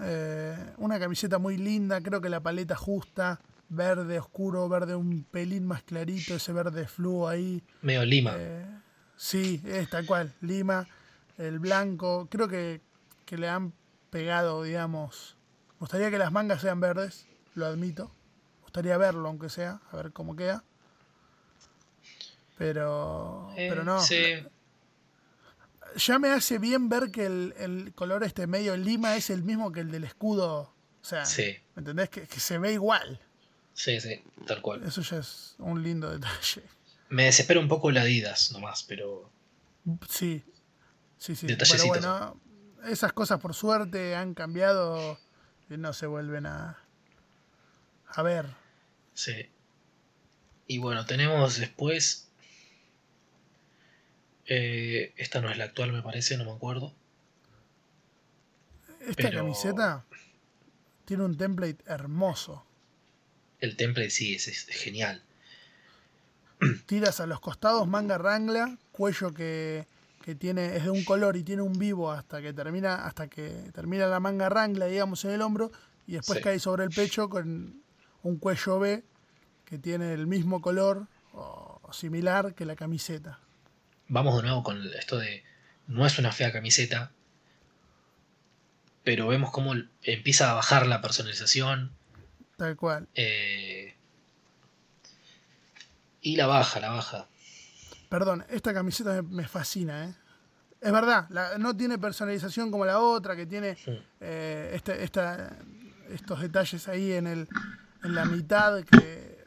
Eh, una camiseta muy linda, creo que la paleta justa, verde oscuro, verde un pelín más clarito, ese verde fluo ahí. Medio lima. Eh, sí, es tal cual, lima, el blanco, creo que, que le han pegado, digamos. Me gustaría que las mangas sean verdes, lo admito. Me gustaría verlo, aunque sea, a ver cómo queda. Pero, Eh, pero no. sí. Ya me hace bien ver que el, el color este medio lima es el mismo que el del escudo. O sea, Sí, ¿me entendés? Que, que se ve igual. Sí, sí, tal cual. Eso ya es un lindo detalle. Me desespera un poco la Adidas nomás, pero Sí, sí, sí. Pero bueno, esas cosas por suerte han cambiado y no se vuelven a, a ver. sí. Y bueno, tenemos después. eh, esta no es la actual, me parece, no me acuerdo. Esta Pero- camiseta tiene un template hermoso. El template sí, es, es genial. Tiras a los costados manga rangla, cuello que, que tiene es de un color y tiene un vivo hasta que termina hasta que termina la manga rangla, digamos, en el hombro y después Sí. cae sobre el pecho con un cuello B que tiene el mismo color o similar que la camiseta. Vamos de nuevo con esto de. No es una fea camiseta. Pero vemos cómo empieza a bajar la personalización. Tal cual. eh, y la baja, la baja. Perdón, esta camiseta me, fascina, ¿eh? Es verdad, la- no tiene personalización como la otra, que tiene Sí. eh, este- esta- estos detalles ahí en, el, en la mitad que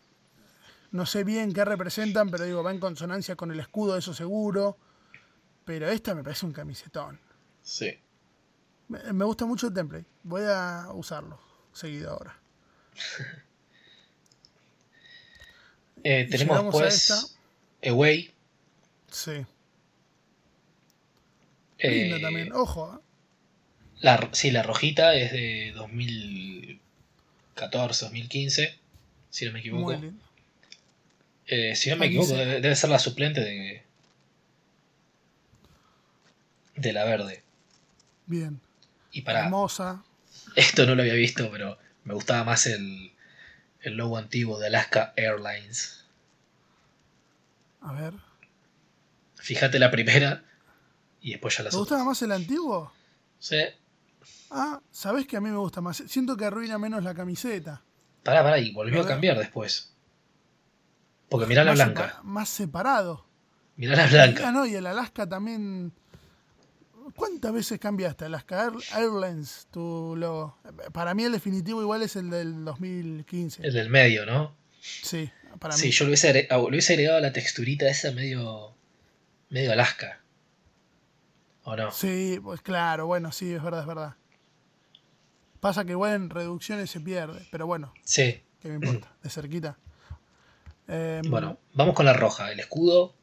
no sé bien qué representan, pero digo, va en consonancia con el escudo, eso seguro. Pero esta me parece un camisetón. Sí. Me, me gusta mucho el template. Voy a usarlo seguido ahora. Eh, tenemos pues. Away. Sí. eh, Linda también. Ojo, ¿eh? la, sí, la rojita es de 2014, 2015, si no me equivoco. Eh, si no me equivoco, debe ser la suplente de, de la verde. Bien. Y para Hermosa. esto no lo había visto, pero me gustaba más el, el logo antiguo de Alaska Airlines. A ver. Fíjate la primera y después ya las ¿Te gustaba más el antiguo? Sí. Ah, ¿sabés que a mí me gusta más? Siento que arruina menos la camiseta. Pará, pará, y volvió A cambiar después. Porque mirá la más blanca. separa- más separado. Mirá la Ah, blanca. no, y el Alaska también. ¿Cuántas veces cambiaste Alaska Air- Airlines tu logo? Para mí el definitivo igual es el del 2015. El del medio, ¿no? Sí, para Sí, mí. yo le hubiese, agregado la texturita esa medio. medio Alaska. ¿O no? Sí, pues claro, bueno, sí, es verdad, es verdad. Pasa que igual en reducciones se pierde, pero bueno, Sí. ¿qué me importa? De cerquita. Em, Bueno, vamos con la roja. El escudo.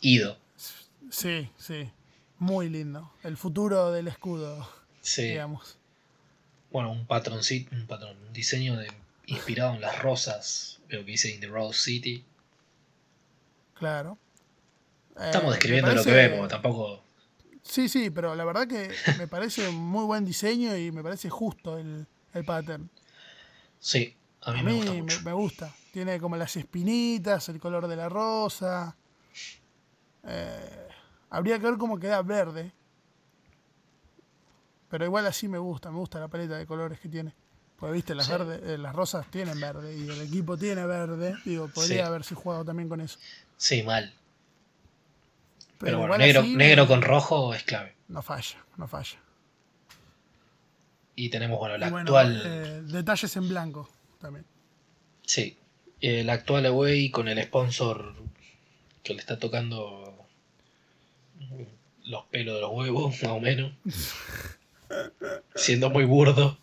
Ido. Sí, sí. Muy lindo. El futuro del escudo, Sí. digamos. Bueno, un patroncito, un patrón, un diseño de, inspirado en las rosas. Veo que dice In the Rose City. Claro. Estamos Eh, describiendo lo que vemos, tampoco. Sí, sí, pero la verdad que me parece muy buen diseño y me parece justo el, el pattern. Sí, a mí, A me gusta me, mucho. me gusta. Tiene como las espinitas, el color de la rosa. Eh, habría que ver cómo queda verde. Pero igual así me gusta, me gusta la paleta de colores que tiene. Porque viste, las, Sí. verdes, eh, las rosas tienen verde y el equipo tiene verde. Digo, podría Sí. haberse jugado también con eso. Sí, mal. Pero, Pero, bueno, negro, así negro con rojo es clave. No falla, no falla. Y tenemos, bueno, la bueno, actual. eh, detalles en blanco también. Sí, el actual Away con el sponsor que le está tocando los pelos de los huevos, más o menos. Siendo muy burdo.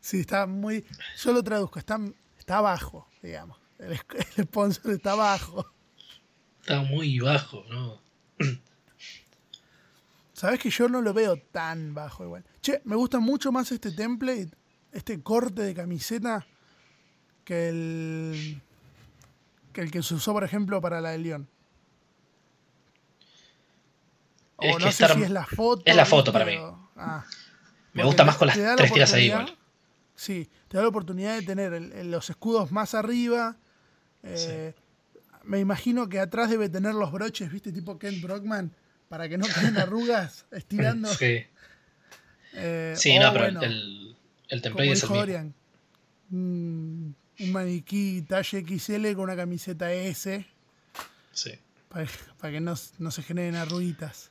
Sí, está muy. Yo lo traduzco, está, está abajo, digamos. El, el sponsor está bajo. Está muy bajo, ¿no? Sabes que yo no lo veo tan bajo igual. Che, me gusta mucho más este template, este corte de camiseta, que el que el que se usó, por ejemplo, para la de León. O Es no que sé estar- si es la foto. es la foto para mí. Ah. Me gusta más con las la tres tiras ahí igual. Sí, te da la oportunidad de tener el- el- los escudos más arriba. eh, Me imagino que atrás debe tener los broches, ¿viste? Tipo Ken Brockman, para que no queden arrugas estirando. Sí, Eh, sí no, pero bueno, el, el template es el mismo. Un, un maniquí talle XL con una camiseta S Sí. para, para que no, no se generen arruguitas.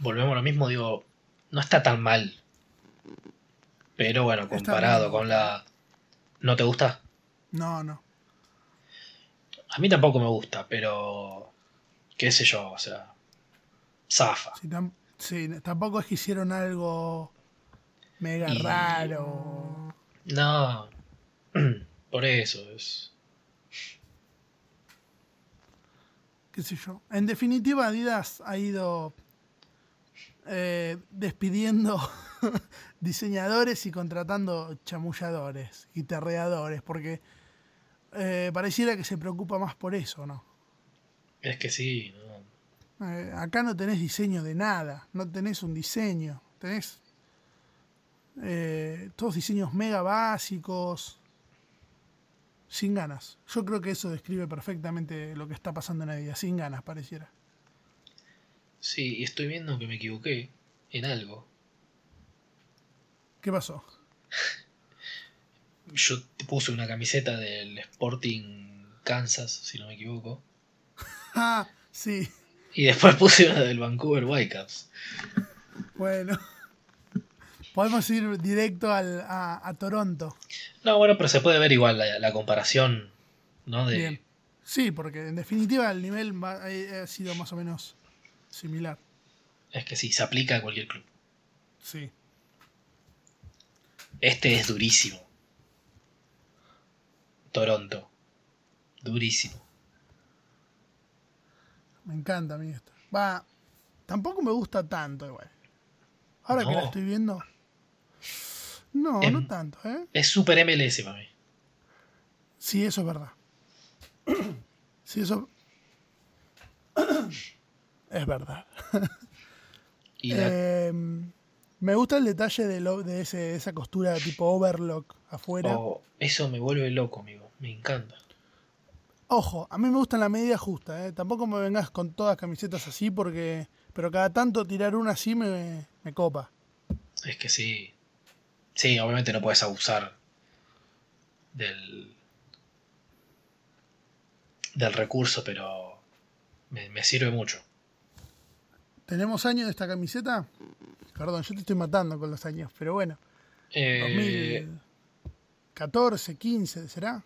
Volvemos a lo mismo, digo, no está tan mal. Pero bueno, comparado con la... ¿No te gusta? No, no. A mí tampoco me gusta, pero... qué sé yo, o sea... Zafa. Sí, tam- sí, tampoco es que hicieron algo mega Y- raro. No. Por eso es... qué sé yo. En definitiva, Adidas ha ido eh, despidiendo diseñadores y contratando chamulladores y terreadores, porque eh, pareciera que se preocupa más por eso, ¿no? Es que sí, ¿no? Eh, acá no tenés diseño de nada, no tenés un diseño, tenés todos diseños mega básicos, sin ganas. Yo creo que eso describe perfectamente lo que está pasando en Adidas, sin ganas pareciera. Sí, y estoy viendo que me equivoqué en algo. ¿Qué pasó? Yo te puse una camiseta del Sporting Kansas, si no me equivoco. Ah, sí, Y después puse una del Vancouver Whitecaps. bueno. Podemos ir directo al, a, a Toronto. No, bueno, pero se puede ver igual la, la comparación, ¿no? De, Bien. Sí, porque en definitiva el nivel ha ha sido más o menos similar. Es que sí, se aplica a cualquier club. Sí. Este es durísimo. Toronto. Durísimo. Me encanta a mí esto. Va, tampoco me gusta tanto igual. Ahora que la estoy viendo. No, no tanto, ¿eh? Es super MLS para mí. Sí, eso es verdad. Sí, eso. Es verdad. Y la- Em, me gusta el detalle de, lo- de ese- esa costura tipo overlock afuera. oh, eso me vuelve loco, amigo. Me encanta. Ojo, a mí me gusta la medida justa, ¿eh? Tampoco me vengas con todas camisetas así porque... Pero cada tanto tirar una así me, me copa. Es que sí. Sí, obviamente no puedes abusar del. del recurso, pero. me, me sirve mucho. ¿Tenemos años de esta camiseta? Perdón, yo te estoy matando con los años, pero bueno. Eh, 2014, 15, ¿será?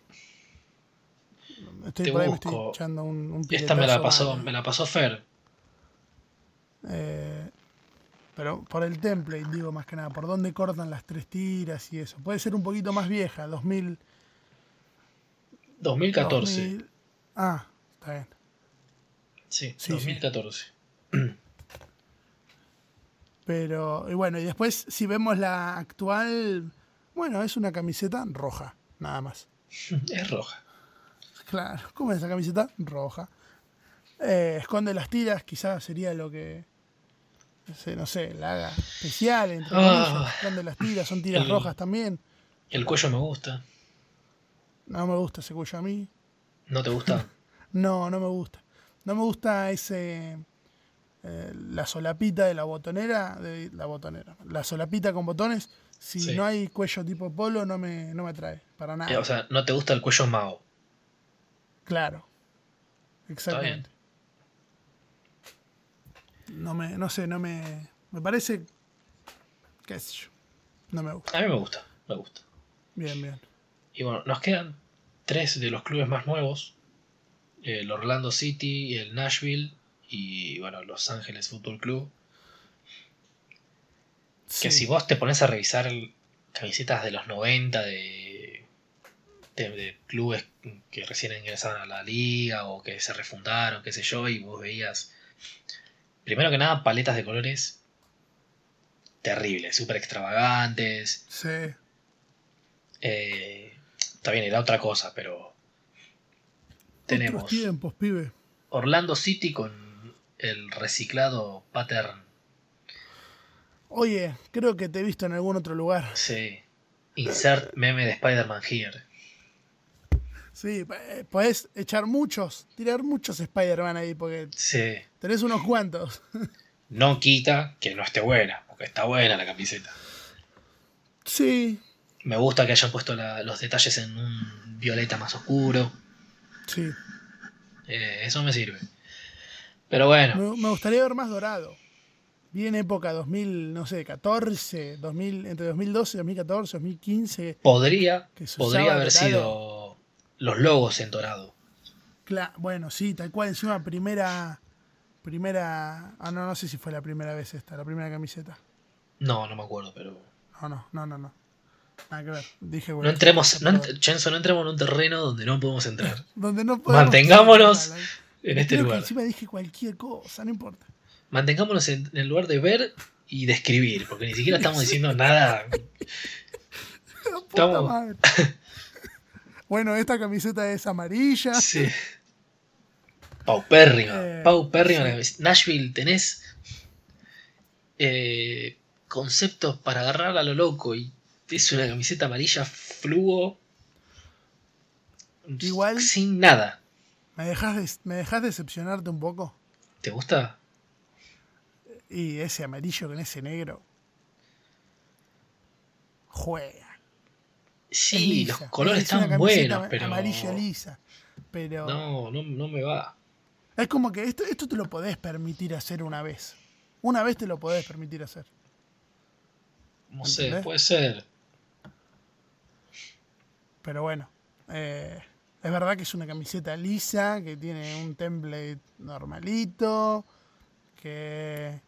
Estoy Te por ahí, me estoy echando un, un esta me la pasó, mal. me la pasó Fer. Eh, pero por el template, digo más que nada, por dónde cortan las tres tiras y eso. Puede ser un poquito más vieja, 2000. 2014. 2000. Ah, está bien. Sí, Sí, 2014. Pero, y bueno, y después si vemos la actual, bueno, es una camiseta roja, nada más. Es roja. Claro, ¿cómo es esa camiseta? Roja. Eh, esconde las tiras, quizás sería lo que, no sé, no sé, la haga especial, entre comillas. Esconde las tiras, son tiras El- rojas también. El cuello me gusta. No me gusta ese cuello a mí. ¿No te gusta? No, no me gusta. No me gusta ese. Eh, la solapita de la botonera. De la botonera. La solapita con botones. Si Sí. no hay cuello tipo polo, no me, no me atrae. Para nada. Eh, o sea, no te gusta el cuello Mao. claro. Exactamente. No me, no sé, no me. Me parece. qué sé yo. No me gusta. A mí me gusta, me gusta. Bien, bien. Y bueno, nos quedan tres de los clubes más nuevos. El Orlando City, el Nashville y bueno, Los Ángeles Fútbol Club. Que si vos te pones a revisar camisetas de los 90 de, de, de clubes que recién ingresaron a la liga o que se refundaron, qué sé yo, y vos veías, primero que nada, paletas de colores terribles, súper extravagantes. Sí. Eh, está bien, era otra cosa, pero tenemos Otros tiempos, pibe. Orlando City con el reciclado pattern. Oye, creo que te he visto en algún otro lugar. Sí. Insert meme de Spider-Man here. Sí, eh, podés echar muchos, tirar muchos Spider-Man ahí, porque Sí. tenés unos cuantos. No quita que no esté buena, porque está buena la camiseta. Sí, Me gusta que hayan puesto la- los detalles en un violeta más oscuro. sí. Eh, eso me sirve. Pero bueno, Me, me gustaría ver más dorado. Bien época 2000, no sé, 14, 2000, entre 2012, 2014, 2015. podría, que podría haber dorado. sido los logos en dorado. Cla- bueno, sí, tal cual. Encima, primera. Primera. Ah, no, no sé si fue la primera vez esta, la primera camiseta. No, no me acuerdo, pero. No, no, no, no. no. Nada que ver. Dije, No bueno, entremos, no perdón. ent- Chenzo, no entremos en un terreno donde no podemos entrar. Donde no podemos- Mantengámonos en este que lugar. encima dije cualquier cosa, no importa. Mantengámonos en, en el lugar de ver y de escribir, porque ni siquiera estamos diciendo nada. Estamos- bueno, esta camiseta es amarilla. Sí. Paupérrima. Eh, Paupérrima. sí. Nashville, tenés eh, conceptos para agarrar a lo loco y es una camiseta amarilla fluo. Igual- Sin nada. ¿Me dejas, ¿Me dejas decepcionarte un poco? ¿Te gusta? Y ese amarillo con ese negro. Juega. Sí, los colores Es están buenos, pero. Amarilla lisa. Pero No, no, no me va. es como que esto, esto te lo podés permitir hacer una vez. Una vez te lo podés permitir hacer. No sé, puede ser. Pero bueno. eh, es verdad que es una camiseta lisa, que tiene un template normalito, que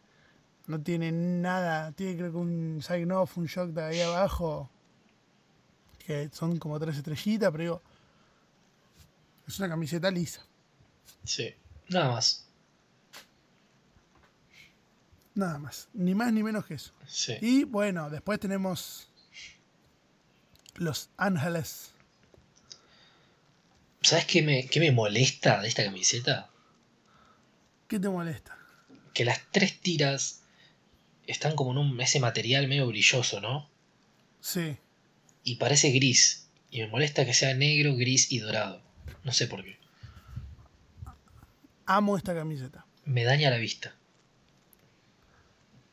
no tiene nada, tiene creo que un sign off, un shock de ahí abajo, que son como tres estrellitas, pero digo, es una camiseta lisa, Sí. Nada más. nada más, ni más ni menos que eso. Sí. Y bueno, después tenemos los Ángeles. ¿Sabes qué me, qué me molesta de esta camiseta? ¿Qué te molesta? Que las tres tiras están como en un, ese material medio brilloso, ¿no? Sí, Y parece gris. Y me molesta que sea negro, gris y dorado. No sé por qué. amo esta camiseta. Me daña la vista.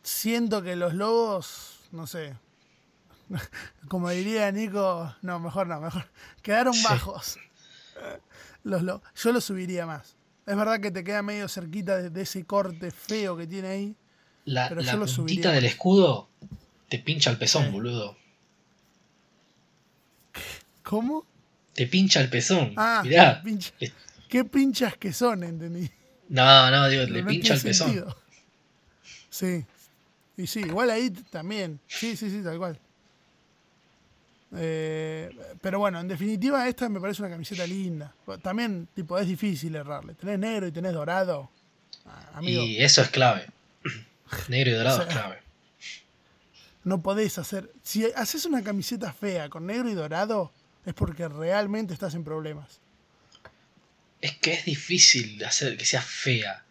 siento que los logos, no sé, como diría Nico, no, mejor no, mejor, quedaron Sí. bajos. Los lo- yo lo subiría más. Es verdad que te queda medio cerquita de, de ese corte feo que tiene ahí. La, Pero la yo lo puntita del escudo te pincha el pezón, boludo. ¿Cómo? Te pincha el pezón. Ah, Mirá. pincha- qué pinchas que son, entendí. No, no, digo, le no pincha el tiene pezón. sentido. Sí. Y sí, igual ahí también. Sí, sí, sí, tal cual. Eh, pero bueno, en definitiva, esta me parece una camiseta linda. También, tipo, es difícil errarle. Tenés negro y tenés dorado. Ah, Amigo, Y eso es clave. Negro y dorado O sea, es clave. no podés hacer. Si haces una camiseta fea con negro y dorado, es porque realmente estás en problemas. Es que es difícil hacer que sea fea.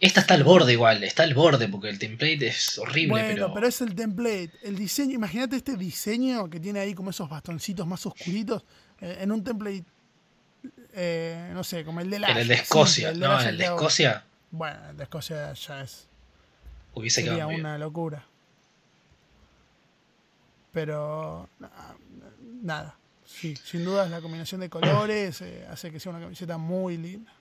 Esta está al borde igual, está al borde porque el template es horrible, bueno, pero, pero... es el template. El diseño, imagínate este diseño que tiene ahí como esos bastoncitos más oscuritos eh, en un template, eh, no sé, como el de la. en el de Escocia, no, en el de. Escocia Bueno, el de Escocia ya es. hubiese Sería quedado muy bien. una locura. Pero. na- Nada. Sí, sin dudas la combinación de colores eh, hace que sea una camiseta muy linda.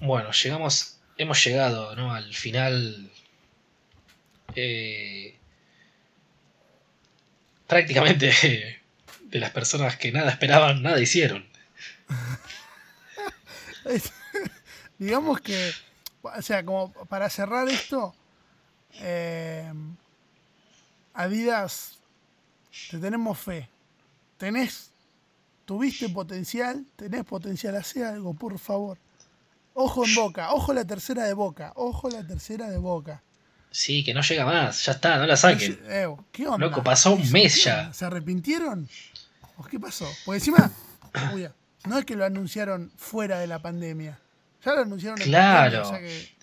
Bueno, llegamos, hemos llegado ¿no? al final. eh, prácticamente de las personas que nada esperaban, nada hicieron. Digamos que, o sea, como para cerrar esto, eh, Adidas, te tenemos fe. tenés, tuviste potencial, tenés potencial, hace algo, por favor. Ojo en boca, ojo la tercera de boca, ojo la tercera de boca. Sí, que no llega más, ya está, no la saquen. Eh, ¿Qué onda? Loco, pasó un mes ya. ¿Se arrepintieron? ¿O qué pasó? Porque encima, uy, no es que lo anunciaron fuera de la pandemia. Ya lo anunciaron en Claro. pandemia, o sea que-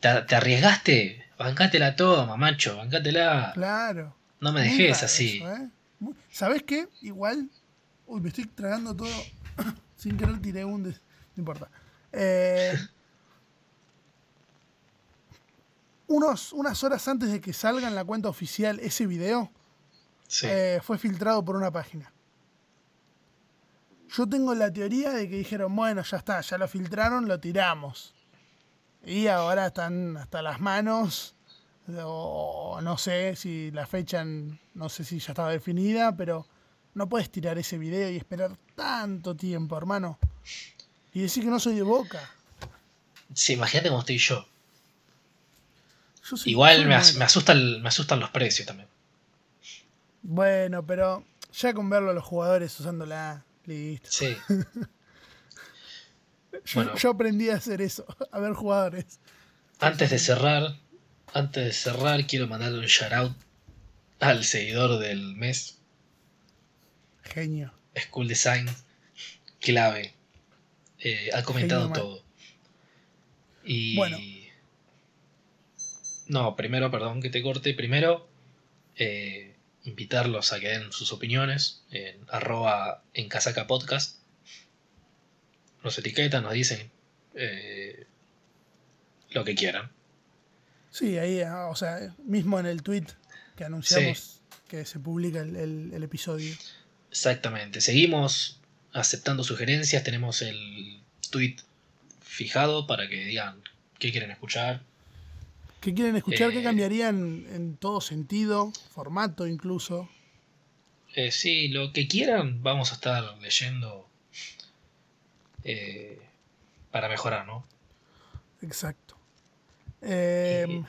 ¿Te, te arriesgaste? Bancátela toma, macho, bancátela. claro. No me dejes así. eso, ¿eh? Muy- ¿Sabés qué? Igual. Uy, me estoy tragando todo. Sin querer tiré un. des- No importa. Eh, unos, unas horas antes de que salga en la cuenta oficial ese video, Sí. eh, fue filtrado por una página. Yo tengo la teoría de que dijeron, bueno, ya está, ya lo filtraron, lo tiramos. Y ahora están hasta las manos, o no sé si la fecha, no sé si ya estaba definida, pero no puedes tirar ese video y esperar tanto tiempo, hermano. Y decir que no soy de boca. Sí, imagínate cómo estoy yo. Yo soy- Igual me, as- me asusta el- me asustan los precios también. Bueno, pero ya con verlo a los jugadores usándola, listo. Sí. Yo, Bueno. yo aprendí a hacer eso, a ver jugadores. Antes de cerrar, antes de cerrar, quiero mandarle un shout out al seguidor del mes, Genio. School Design, clave. Eh, ha comentado todo. Y. Bueno. No, primero, perdón que te corte. Primero, eh, invitarlos a que den sus opiniones en arroba en casaca podcast. Nos etiquetan, nos dicen eh, lo que quieran. Sí, ahí, ah, o sea, mismo en el tweet que anunciamos que se publica el, el- el episodio. Exactamente. Seguimos aceptando sugerencias. Tenemos el tweet fijado para que digan qué quieren escuchar. ¿Qué quieren escuchar? ¿Qué Eh. cambiarían en todo sentido? Formato incluso. Eh, sí, lo que quieran, vamos a estar leyendo eh, para mejorar, ¿no? Exacto. Eh,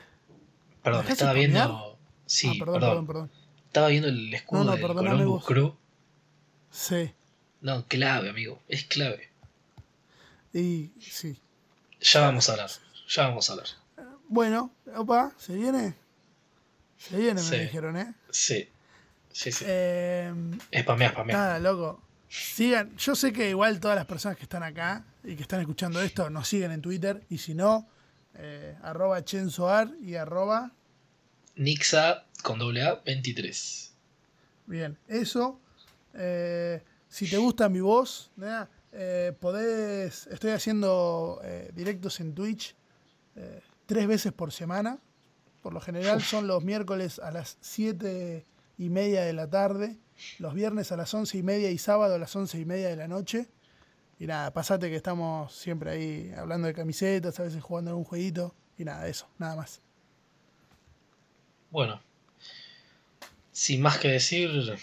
Perdón, ¿Dejás estaba viendo. Sí, ah, perdón, perdón, perdón, perdón. Estaba viendo el escudo No, no, del Columbus. Crew. Sí. No, clave, amigo. Es clave. Y sí. Ya vamos a hablar. Ya vamos a hablar. Bueno, opa, ¿se viene? Se viene, Sí. me dijeron, ¿eh? Sí. Sí, sí. eh Spamea, spamea. Nada, loco. Sigan. Yo sé que igual todas las personas que están acá y que están escuchando esto nos siguen en Twitter. Y si no, eh, arroba chensoar y arroba. Nixa con doble A 23. Bien, eso. eh, si te gusta mi voz, nada, eh, podés. Estoy haciendo eh, directos en Twitch eh, tres veces por semana. Por lo general son los miércoles a las 7 y media de la tarde, los viernes a las 11 y media y sábado a las 11 y media de la noche. Y nada, pasate que estamos siempre ahí hablando de camisetas, a veces jugando algún jueguito. Y nada, eso, nada más. Bueno. Sin más que decir.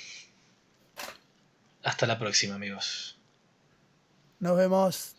Hasta la próxima, amigos. Nos vemos.